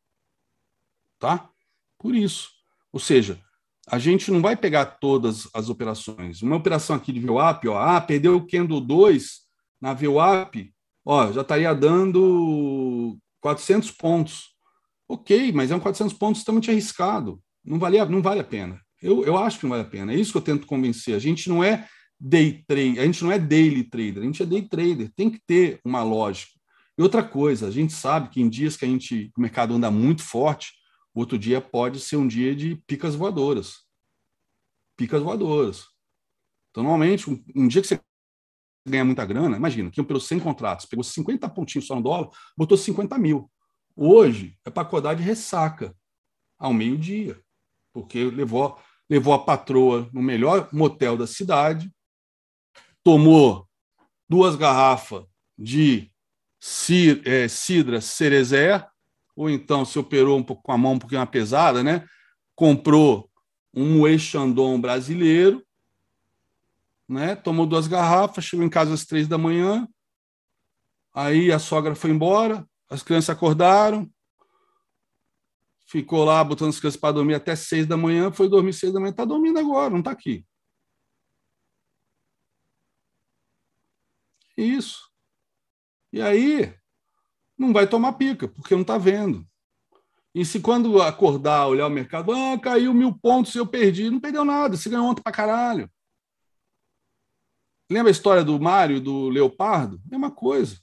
Tá? Por isso. Ou seja, a gente não vai pegar todas as operações. Uma operação aqui de VWAP, ó, ah, perdeu o Candle 2 na VWAP, ó, já estaria dando 400 pontos. Ok, mas é um 400 pontos extremamente arriscado. Não vale, não vale a pena. Eu, eu acho que não vale a pena. É isso que eu tento convencer. A gente não é day trade, a gente não é daily trader, a gente é day trader. Tem que ter uma lógica. E outra coisa, a gente sabe que em dias que a gente, o mercado anda muito forte, o outro dia pode ser um dia de picas voadoras. Picas voadoras. Então, normalmente, um, um dia que você ganha muita grana, imagina, que pelos 100 contratos, pegou 50 pontinhos só no dólar, botou 50 mil. Hoje é para acordar de ressaca ao meio-dia, porque levou, levou a patroa no melhor motel da cidade, tomou duas garrafas de é, cidra cerezé, ou então se operou um pouco com a mão um pouquinho pesada, né? Comprou um Moët Chandon brasileiro, né? Tomou duas garrafas, chegou em casa às três da manhã, aí a sogra foi embora, as crianças acordaram, ficou lá botando as crianças para dormir até seis da manhã, foi dormir seis da manhã, está dormindo agora, não está aqui. Isso. E aí, não vai tomar pica, porque não está vendo. E se quando acordar, olhar o mercado, ah, caiu mil pontos e eu perdi, não perdeu nada, você ganhou ontem para caralho. Lembra a história do Mário e do Leopardo? Mesma coisa.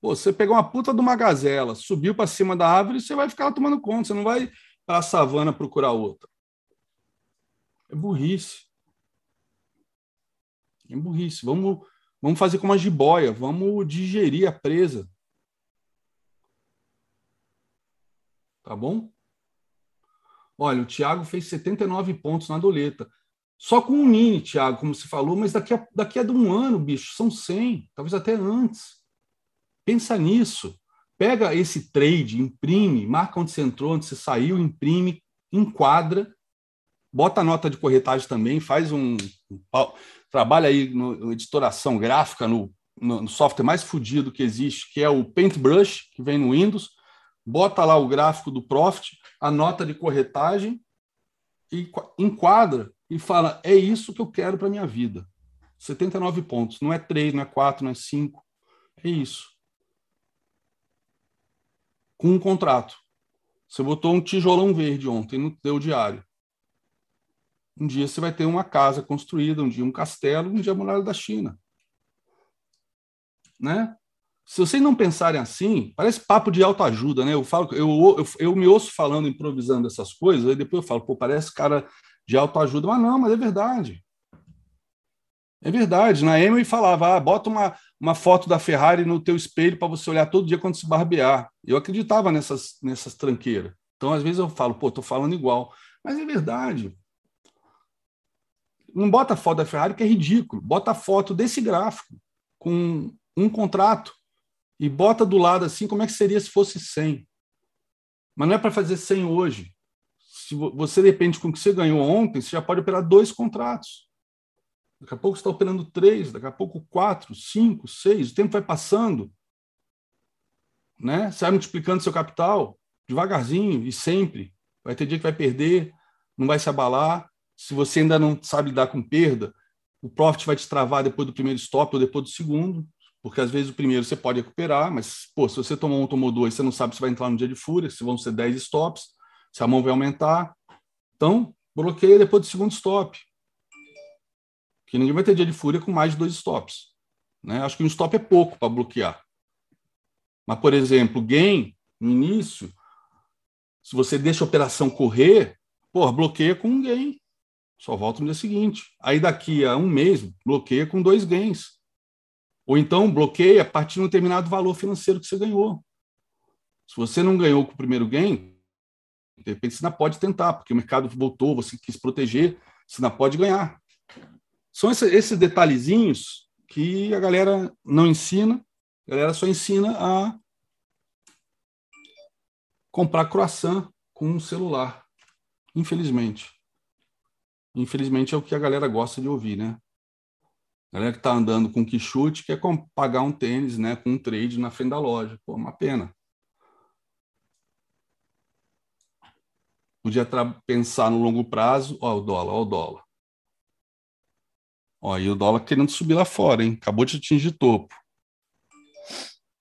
Pô, você pegou uma puta de uma gazela, subiu para cima da árvore, você vai ficar tomando conta, você não vai para a savana procurar outra. É burrice. É burrice. Vamos, vamos fazer como a jiboia, vamos digerir a presa. Tá bom? Olha, o Thiago fez 79 pontos na doleta. Só com um Nini, Thiago, como você falou, mas daqui a, daqui a um ano, bicho, são 100, talvez até antes. Pensa nisso. Pega esse trade, imprime, marca onde você entrou, onde você saiu, imprime, enquadra, bota a nota de corretagem também, faz um trabalha aí no, no editoração gráfica no, no, no, software mais fodido que existe, que é o Paintbrush, que vem no Windows, bota lá o gráfico do Profit, a nota de corretagem e enquadra e fala: é isso que eu quero para minha vida. 79 pontos, não é 3, não é 4, não é 5, é isso com um contrato. Você botou um tijolão verde ontem no teu diário. Um dia você vai ter uma casa construída, um dia um castelo, um dia a muralha da China. Né? Se vocês não pensarem assim, parece papo de autoajuda, né? Eu falo, eu, eu, eu me ouço falando, improvisando essas coisas, aí depois eu falo, pô, parece cara de autoajuda, mas não, mas é verdade. É verdade. Na Emily falava, ah, bota uma, uma foto da Ferrari no teu espelho para você olhar todo dia quando se barbear. Eu acreditava nessas, nessas tranqueiras. Então, às vezes eu falo, pô, tô falando igual. Mas é verdade. Não bota a foto da Ferrari, que é ridículo. Bota a foto desse gráfico com um contrato e bota do lado assim como é que seria se fosse 100. Mas não é para fazer 100 hoje. Se você depende com o que você ganhou ontem, você já pode operar dois contratos. Daqui a pouco você está operando três, daqui a pouco quatro, cinco, seis, o tempo vai passando. Né? Você vai multiplicando seu capital devagarzinho e sempre. Vai ter dia que vai perder, não vai se abalar. Se você ainda não sabe lidar com perda, o profit vai te travar depois do primeiro stop ou depois do segundo, porque às vezes o primeiro você pode recuperar, mas pô, se você tomou um, tomou dois, você não sabe se vai entrar no dia de fúria, se vão ser 10 stops, se a mão vai aumentar. Então, bloqueia depois do segundo stop que ninguém vai ter dia de fúria com mais de dois stops. Né? Acho que um stop é pouco para bloquear. Mas, por exemplo, gain, no início, se você deixa a operação correr, porra, bloqueia com um gain. Só volta no dia seguinte. Aí daqui a um mês, bloqueia com dois gains. Ou então bloqueia a partir de um determinado valor financeiro que você ganhou. Se você não ganhou com o primeiro gain, De repente, você ainda pode tentar, porque o mercado voltou, você quis proteger, você ainda pode ganhar. São esses detalhezinhos que a galera não ensina, a galera só ensina a comprar croissant com um celular. Infelizmente. Infelizmente é o que a galera gosta de ouvir, né? A galera que está andando com quichute quer pagar um tênis, né, com um trade na frente da loja. Pô, uma pena. Podia pensar no longo prazo, ó, o dólar, ó, o dólar. Ó, e o dólar querendo subir lá fora, hein? Acabou de atingir topo.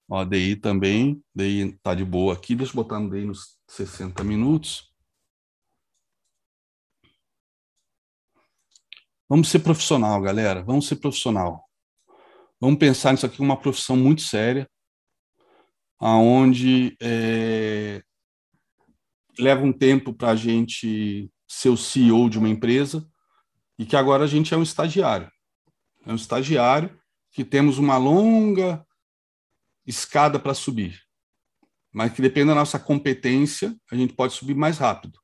Ó, DI também, DI tá de boa aqui. Deixa eu botar no DI nos 60 minutos. Vamos ser profissional, galera. Vamos ser profissional. Vamos pensar nisso aqui como uma profissão muito séria, aonde é, leva um tempo para a gente ser o CEO de uma empresa e que agora a gente é um estagiário. É um estagiário que temos uma longa escada para subir, mas que depende da nossa competência, a gente pode subir mais rápido.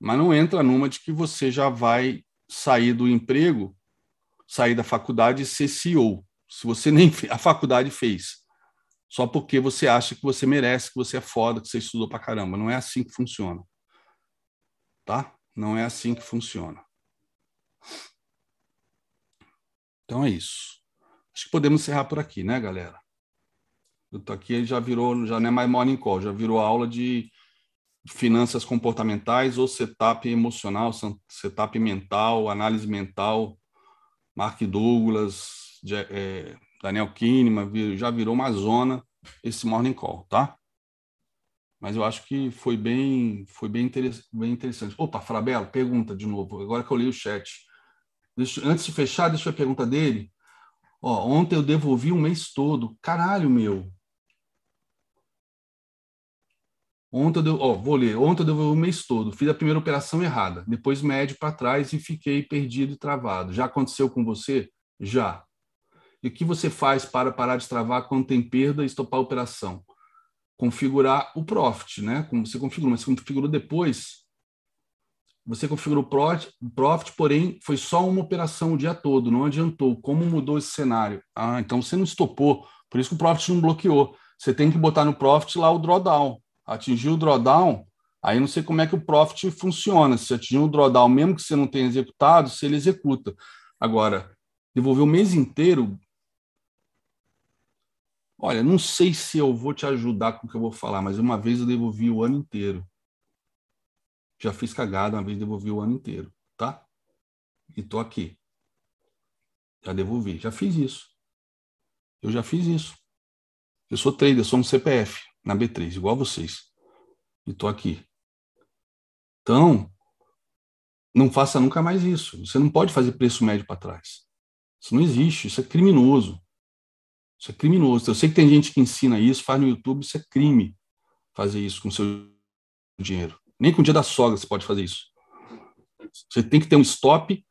Mas não entra numa de que você já vai sair do emprego, sair da faculdade e ser CEO. Se você nem a faculdade fez, só porque você acha que você merece, que você é foda, que você estudou pra caramba. Não é assim que funciona. Tá? Não é assim que funciona. Então é isso. Acho que podemos encerrar por aqui, né, galera? Eu tô aqui, já virou, já não é mais morning call, já virou aula de finanças comportamentais ou setup emocional, setup mental, análise mental, Mark Douglas, é, Daniel Kahneman, já virou uma zona esse morning call, tá? Mas eu acho que foi bem, foi bem, interessante. Opa, Frabelo, pergunta de novo. Agora que eu li o chat. Deixa, antes de fechar, deixa a pergunta dele. Ó, ontem eu devolvi um mês todo. Caralho, meu. Ontem eu, ó, vou ler. Ontem eu o mês todo. Fiz a primeira operação errada. Depois médio para trás e fiquei perdido e travado. Já aconteceu com você? Já. E o que você faz para parar de travar quando tem perda e estopar a operação? Configurar o profit, né? Como você configurou, mas você configurou depois. Você configurou o profit, porém foi só uma operação o dia todo, não adiantou. Como mudou esse cenário? Ah, então você não estopou. Por isso que o profit não bloqueou. Você tem que botar no profit lá o drawdown atingiu o drawdown, aí não sei como é que o profit funciona. Se atingiu o drawdown, mesmo que você não tenha executado, se ele executa. Agora, devolver o mês inteiro. Olha, não sei se eu vou te ajudar com o que eu vou falar, mas uma vez eu devolvi o ano inteiro. Já fiz cagada, uma vez devolvi o ano inteiro, tá? E tô aqui. Já devolvi, já fiz isso. Eu já fiz isso. Eu sou trader, sou um CPF na B3, igual vocês. E estou aqui. Então, não faça nunca mais isso. Você não pode fazer preço médio para trás. Isso não existe, isso é criminoso. Isso é criminoso. Eu sei que tem gente que ensina isso, faz no YouTube, isso é crime fazer isso com seu dinheiro. Nem com o dia da sogra você pode fazer isso. Você tem que ter um stop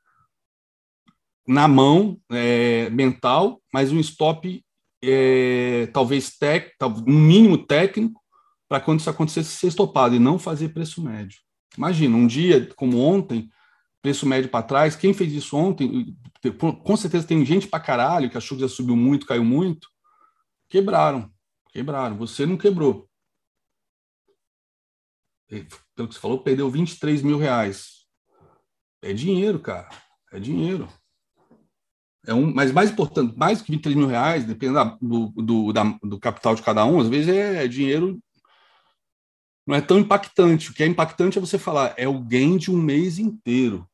na mão, é, mental, mas um stop é, talvez tec, um mínimo técnico para quando isso acontecesse ser estopado e não fazer preço médio. Imagina, um dia como ontem, preço médio para trás, quem fez isso ontem, com certeza tem gente para caralho que achou que já subiu muito, caiu muito, quebraram, quebraram. Você não quebrou. Pelo que você falou, perdeu 23 mil reais. É dinheiro, cara. É dinheiro. É um, mas mais importante, mais que 23 mil reais, dependendo do, do, da, do capital de cada um, às vezes é, é, dinheiro. Não é tão impactante. O que é impactante é você falar, é o gain de um mês inteiro.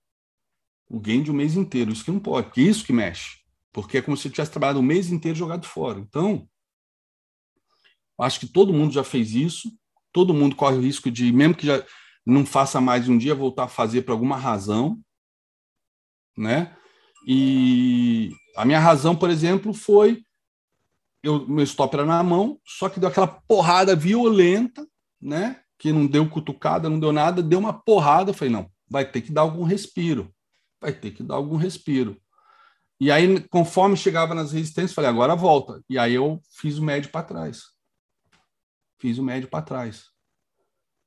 O gain de um mês inteiro. Isso que não pode, isso que mexe. Porque é como se tivesse trabalhado o mês inteiro jogado fora. Então, acho que todo mundo já fez isso. Todo mundo corre o risco de, mesmo que já não faça mais um dia, voltar a fazer por alguma razão, né? E a minha razão, por exemplo, foi eu, meu stop era na mão, só que deu aquela porrada violenta, né? Que não deu cutucada, não deu nada, deu uma porrada. Eu falei, não, vai ter que dar algum respiro. Vai ter que dar algum respiro. E aí, conforme chegava nas resistências, falei, agora volta. E aí eu fiz o médio para trás. Fiz o médio para trás.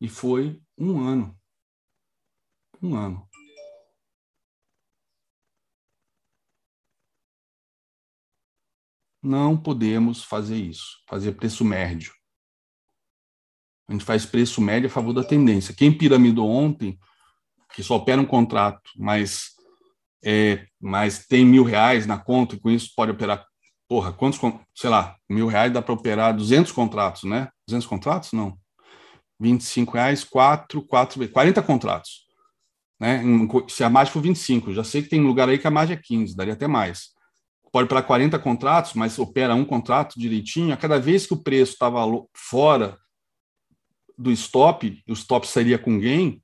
E foi Um ano. Um ano. Não podemos fazer isso, fazer preço médio. A gente faz preço médio a favor da tendência. Quem piramidou ontem, que só opera um contrato, mas, é, mas tem mil reais na conta e com isso pode operar, porra, quantos, sei lá, mil reais dá para operar 200 contratos, né? 200 contratos? Não. 25 reais, 4, 4, 40 contratos. Né? Se a margem for 25, já sei que tem lugar aí que a margem é 15, daria até mais pode para 40 contratos, mas opera um contrato direitinho, a cada vez que o preço estava fora do stop, o stop sairia com gain,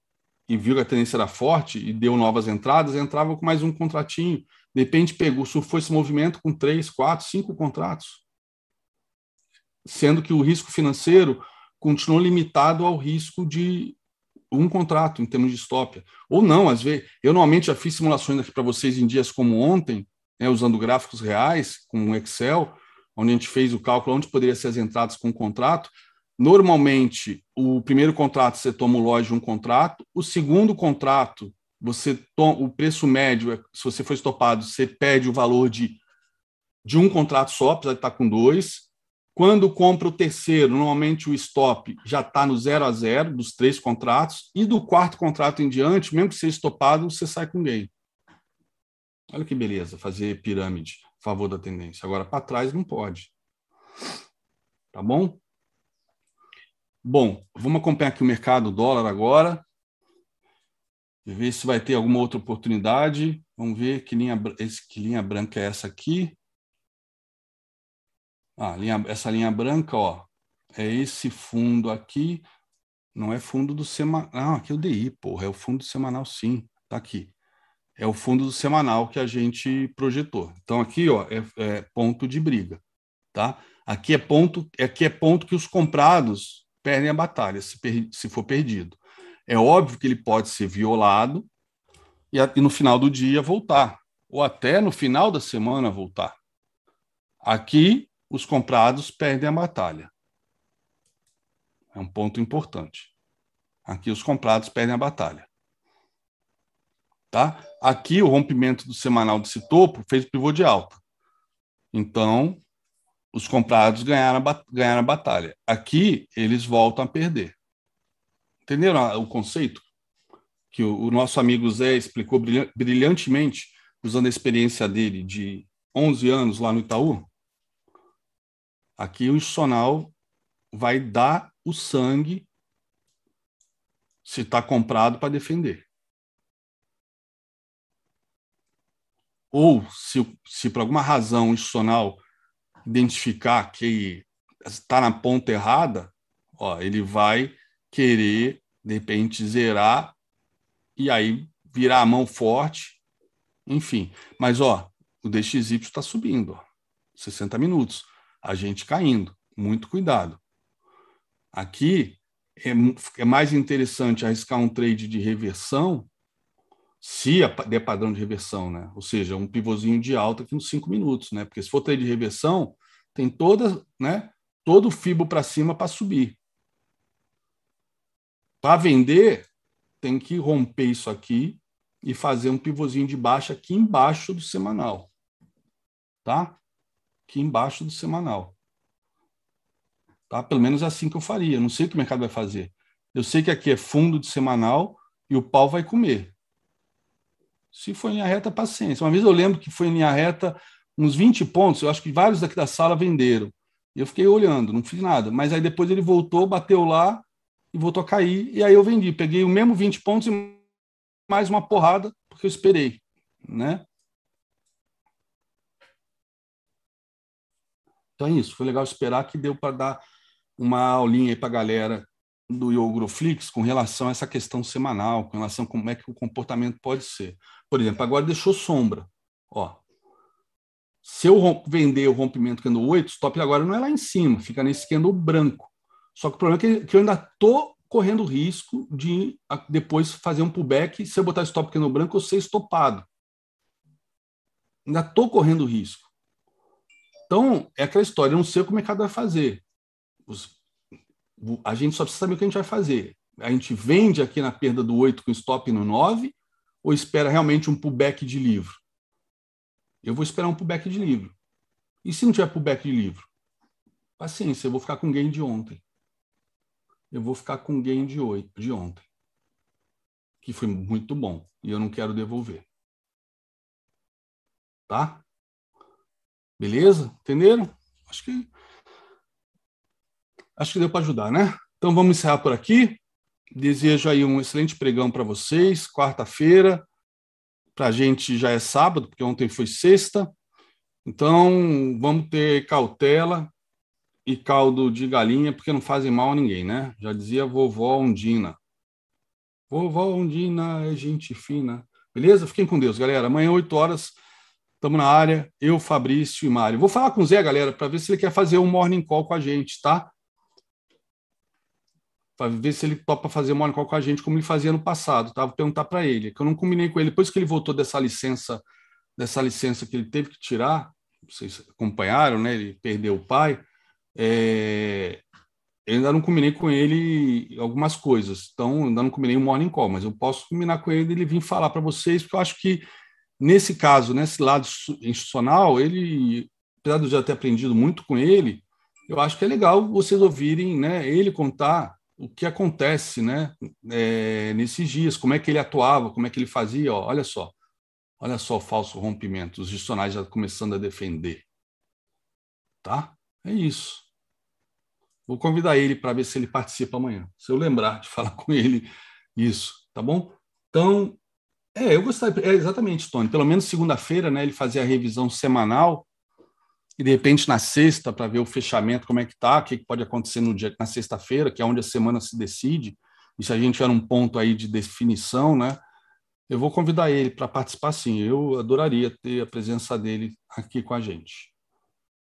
e viu que a tendência era forte e deu novas entradas, entrava com mais um contratinho. De repente pegou, surfou esse movimento com três, quatro, cinco contratos. Sendo que o risco financeiro continuou limitado ao risco de um contrato em termos de stop. Ou não, às vezes. Eu normalmente já fiz simulações aqui para vocês em dias como ontem, né, usando gráficos reais com o Excel, onde a gente fez o cálculo onde poderia ser as entradas com o contrato. Normalmente, o primeiro contrato você toma o loja de um contrato, o segundo contrato, você toma, o preço médio, é, se você for estopado, você pede o valor de, de um contrato só, apesar de estar com dois. Quando compra o terceiro, normalmente o stop já está no zero a zero dos três contratos, e do quarto contrato em diante, mesmo que seja estopado, você sai com gain. Olha que beleza, fazer pirâmide a favor da tendência. Agora, para trás não pode. Tá bom? Bom, vamos acompanhar aqui o mercado dólar agora. Ver se vai ter alguma outra oportunidade. Vamos ver que linha, esse, que linha branca é essa aqui. Ah, linha, essa linha branca, ó, é esse fundo aqui. Não é fundo do semanal. Ah, aqui é o DI, porra. É o fundo semanal, sim. Tá aqui é o fundo do semanal que a gente projetou. Então aqui, ó, é, é ponto de briga, tá? Aqui é ponto, aqui é ponto que os comprados perdem a batalha se, per, se for perdido. É óbvio que ele pode ser violado e, e no final do dia voltar, ou até no final da semana voltar. Aqui os comprados perdem a batalha. É um ponto importante. Aqui os comprados perdem a batalha. Tá? Aqui, o rompimento do semanal desse topo fez o pivô de alta. Então, os comprados ganharam a, ganharam a batalha. Aqui, eles voltam a perder. Entenderam o conceito? Que o, o nosso amigo Zé explicou brilhantemente, usando a experiência dele de 11 anos lá no Itaú? Aqui, o institucional vai dar o sangue se está comprado para defender. Ou se, se por alguma razão institucional identificar que está na ponta errada, ó, ele vai querer, de repente, zerar e aí virar a mão forte, enfim. Mas, ó, o DXY está subindo, ó, 60 minutos, a gente caindo, muito cuidado. Aqui é, é mais interessante arriscar um trade de reversão se der padrão de reversão, né? Ou seja, um pivôzinho de alta aqui nos cinco minutos, né? Porque se for trade de reversão, tem toda, né? Todo o fibo para cima para subir. Para vender, tem que romper isso aqui e fazer um pivôzinho de baixa aqui embaixo do semanal. Tá? Aqui embaixo do semanal. Tá? Pelo menos é assim que eu faria. não sei o que o mercado vai fazer. Eu sei que aqui é fundo de semanal e o pau vai comer. Se for em linha reta, paciência. Uma vez eu lembro que foi em linha reta uns 20 pontos, eu acho que vários daqui da sala venderam. E eu fiquei olhando, não fiz nada. Mas aí depois ele voltou, bateu lá e voltou a cair. E aí eu vendi. Peguei o mesmo 20 pontos e mais uma porrada, porque eu esperei. Né? Então é isso. Foi legal esperar que deu para dar uma aulinha aí para a galera do Yogroflix com relação a essa questão semanal, com relação a como é que o comportamento pode ser. Por exemplo, agora deixou sombra. Ó, se eu vender o rompimento candle 8, stop agora não é lá em cima, fica nesse candle branco. Só que o problema é que eu ainda estou correndo risco de depois fazer um pullback, se eu botar stop candle branco, eu ser estopado. Ainda estou correndo risco. Então, é aquela história, eu não sei o que o mercado vai fazer. Os, a gente só precisa saber o que a gente vai fazer. a gente vende aqui na perda do 8 com stop no 9 ou espera realmente um pullback de livro? Eu vou esperar um pullback de livro. E se não tiver pullback de livro? Paciência, eu vou ficar com gain de ontem. Eu vou ficar com gain de, 8, de ontem. Que foi muito bom. E eu não quero devolver. Tá? Beleza? Entenderam? Acho que acho que deu para ajudar, né? Então vamos encerrar por aqui. Desejo aí um excelente pregão para vocês. Quarta-feira, para a gente já é sábado, porque ontem foi sexta. Então vamos ter cautela e caldo de galinha, porque não fazem mal a ninguém, né? Já dizia vovó Undina. Vovó Undina é gente fina. Beleza? Fiquem com Deus, galera. Amanhã, 8 horas, estamos na área. Eu, Fabrício e Mário. Vou falar com o Zé, galera, para ver se ele quer fazer um morning call com a gente, tá? Para ver se ele topa fazer morning call com a gente, como ele fazia no passado, tá? Vou perguntar para ele, que eu não combinei com ele. Depois que ele voltou dessa licença, dessa licença que ele teve que tirar, vocês acompanharam, né? Ele perdeu o pai. É... Eu ainda não combinei com ele algumas coisas, então ainda não combinei um morning call, mas eu posso combinar com ele e ele vir falar para vocês, porque eu acho que nesse caso, nesse lado institucional, ele, apesar de eu já ter aprendido muito com ele, eu acho que é legal vocês ouvirem, né? Ele contar o que acontece né, é, nesses dias, como é que ele atuava, como é que ele fazia. Ó, olha só, olha só o falso rompimento, os gestionais já começando a defender. Tá? É isso. Vou convidar ele para ver se ele participa amanhã, se eu lembrar de falar *laughs* com ele isso, tá bom? Então, é, eu gostaria, é, exatamente, Tony, pelo menos segunda-feira, né, ele fazia a revisão semanal e de repente na sexta para ver o fechamento como é que tá, o que, pode acontecer no dia na sexta-feira, que é onde a semana se decide. E se a gente tiver um ponto aí de definição, né? Eu vou convidar ele para participar sim. Eu adoraria ter a presença dele aqui com a gente.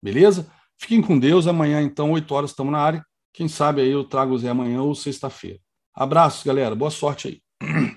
Beleza? Fiquem com Deus. Amanhã, então, 8 horas, estamos na área. Quem sabe aí eu trago o Zé amanhã ou sexta-feira. Abraços, galera. Boa sorte aí. *clears throat*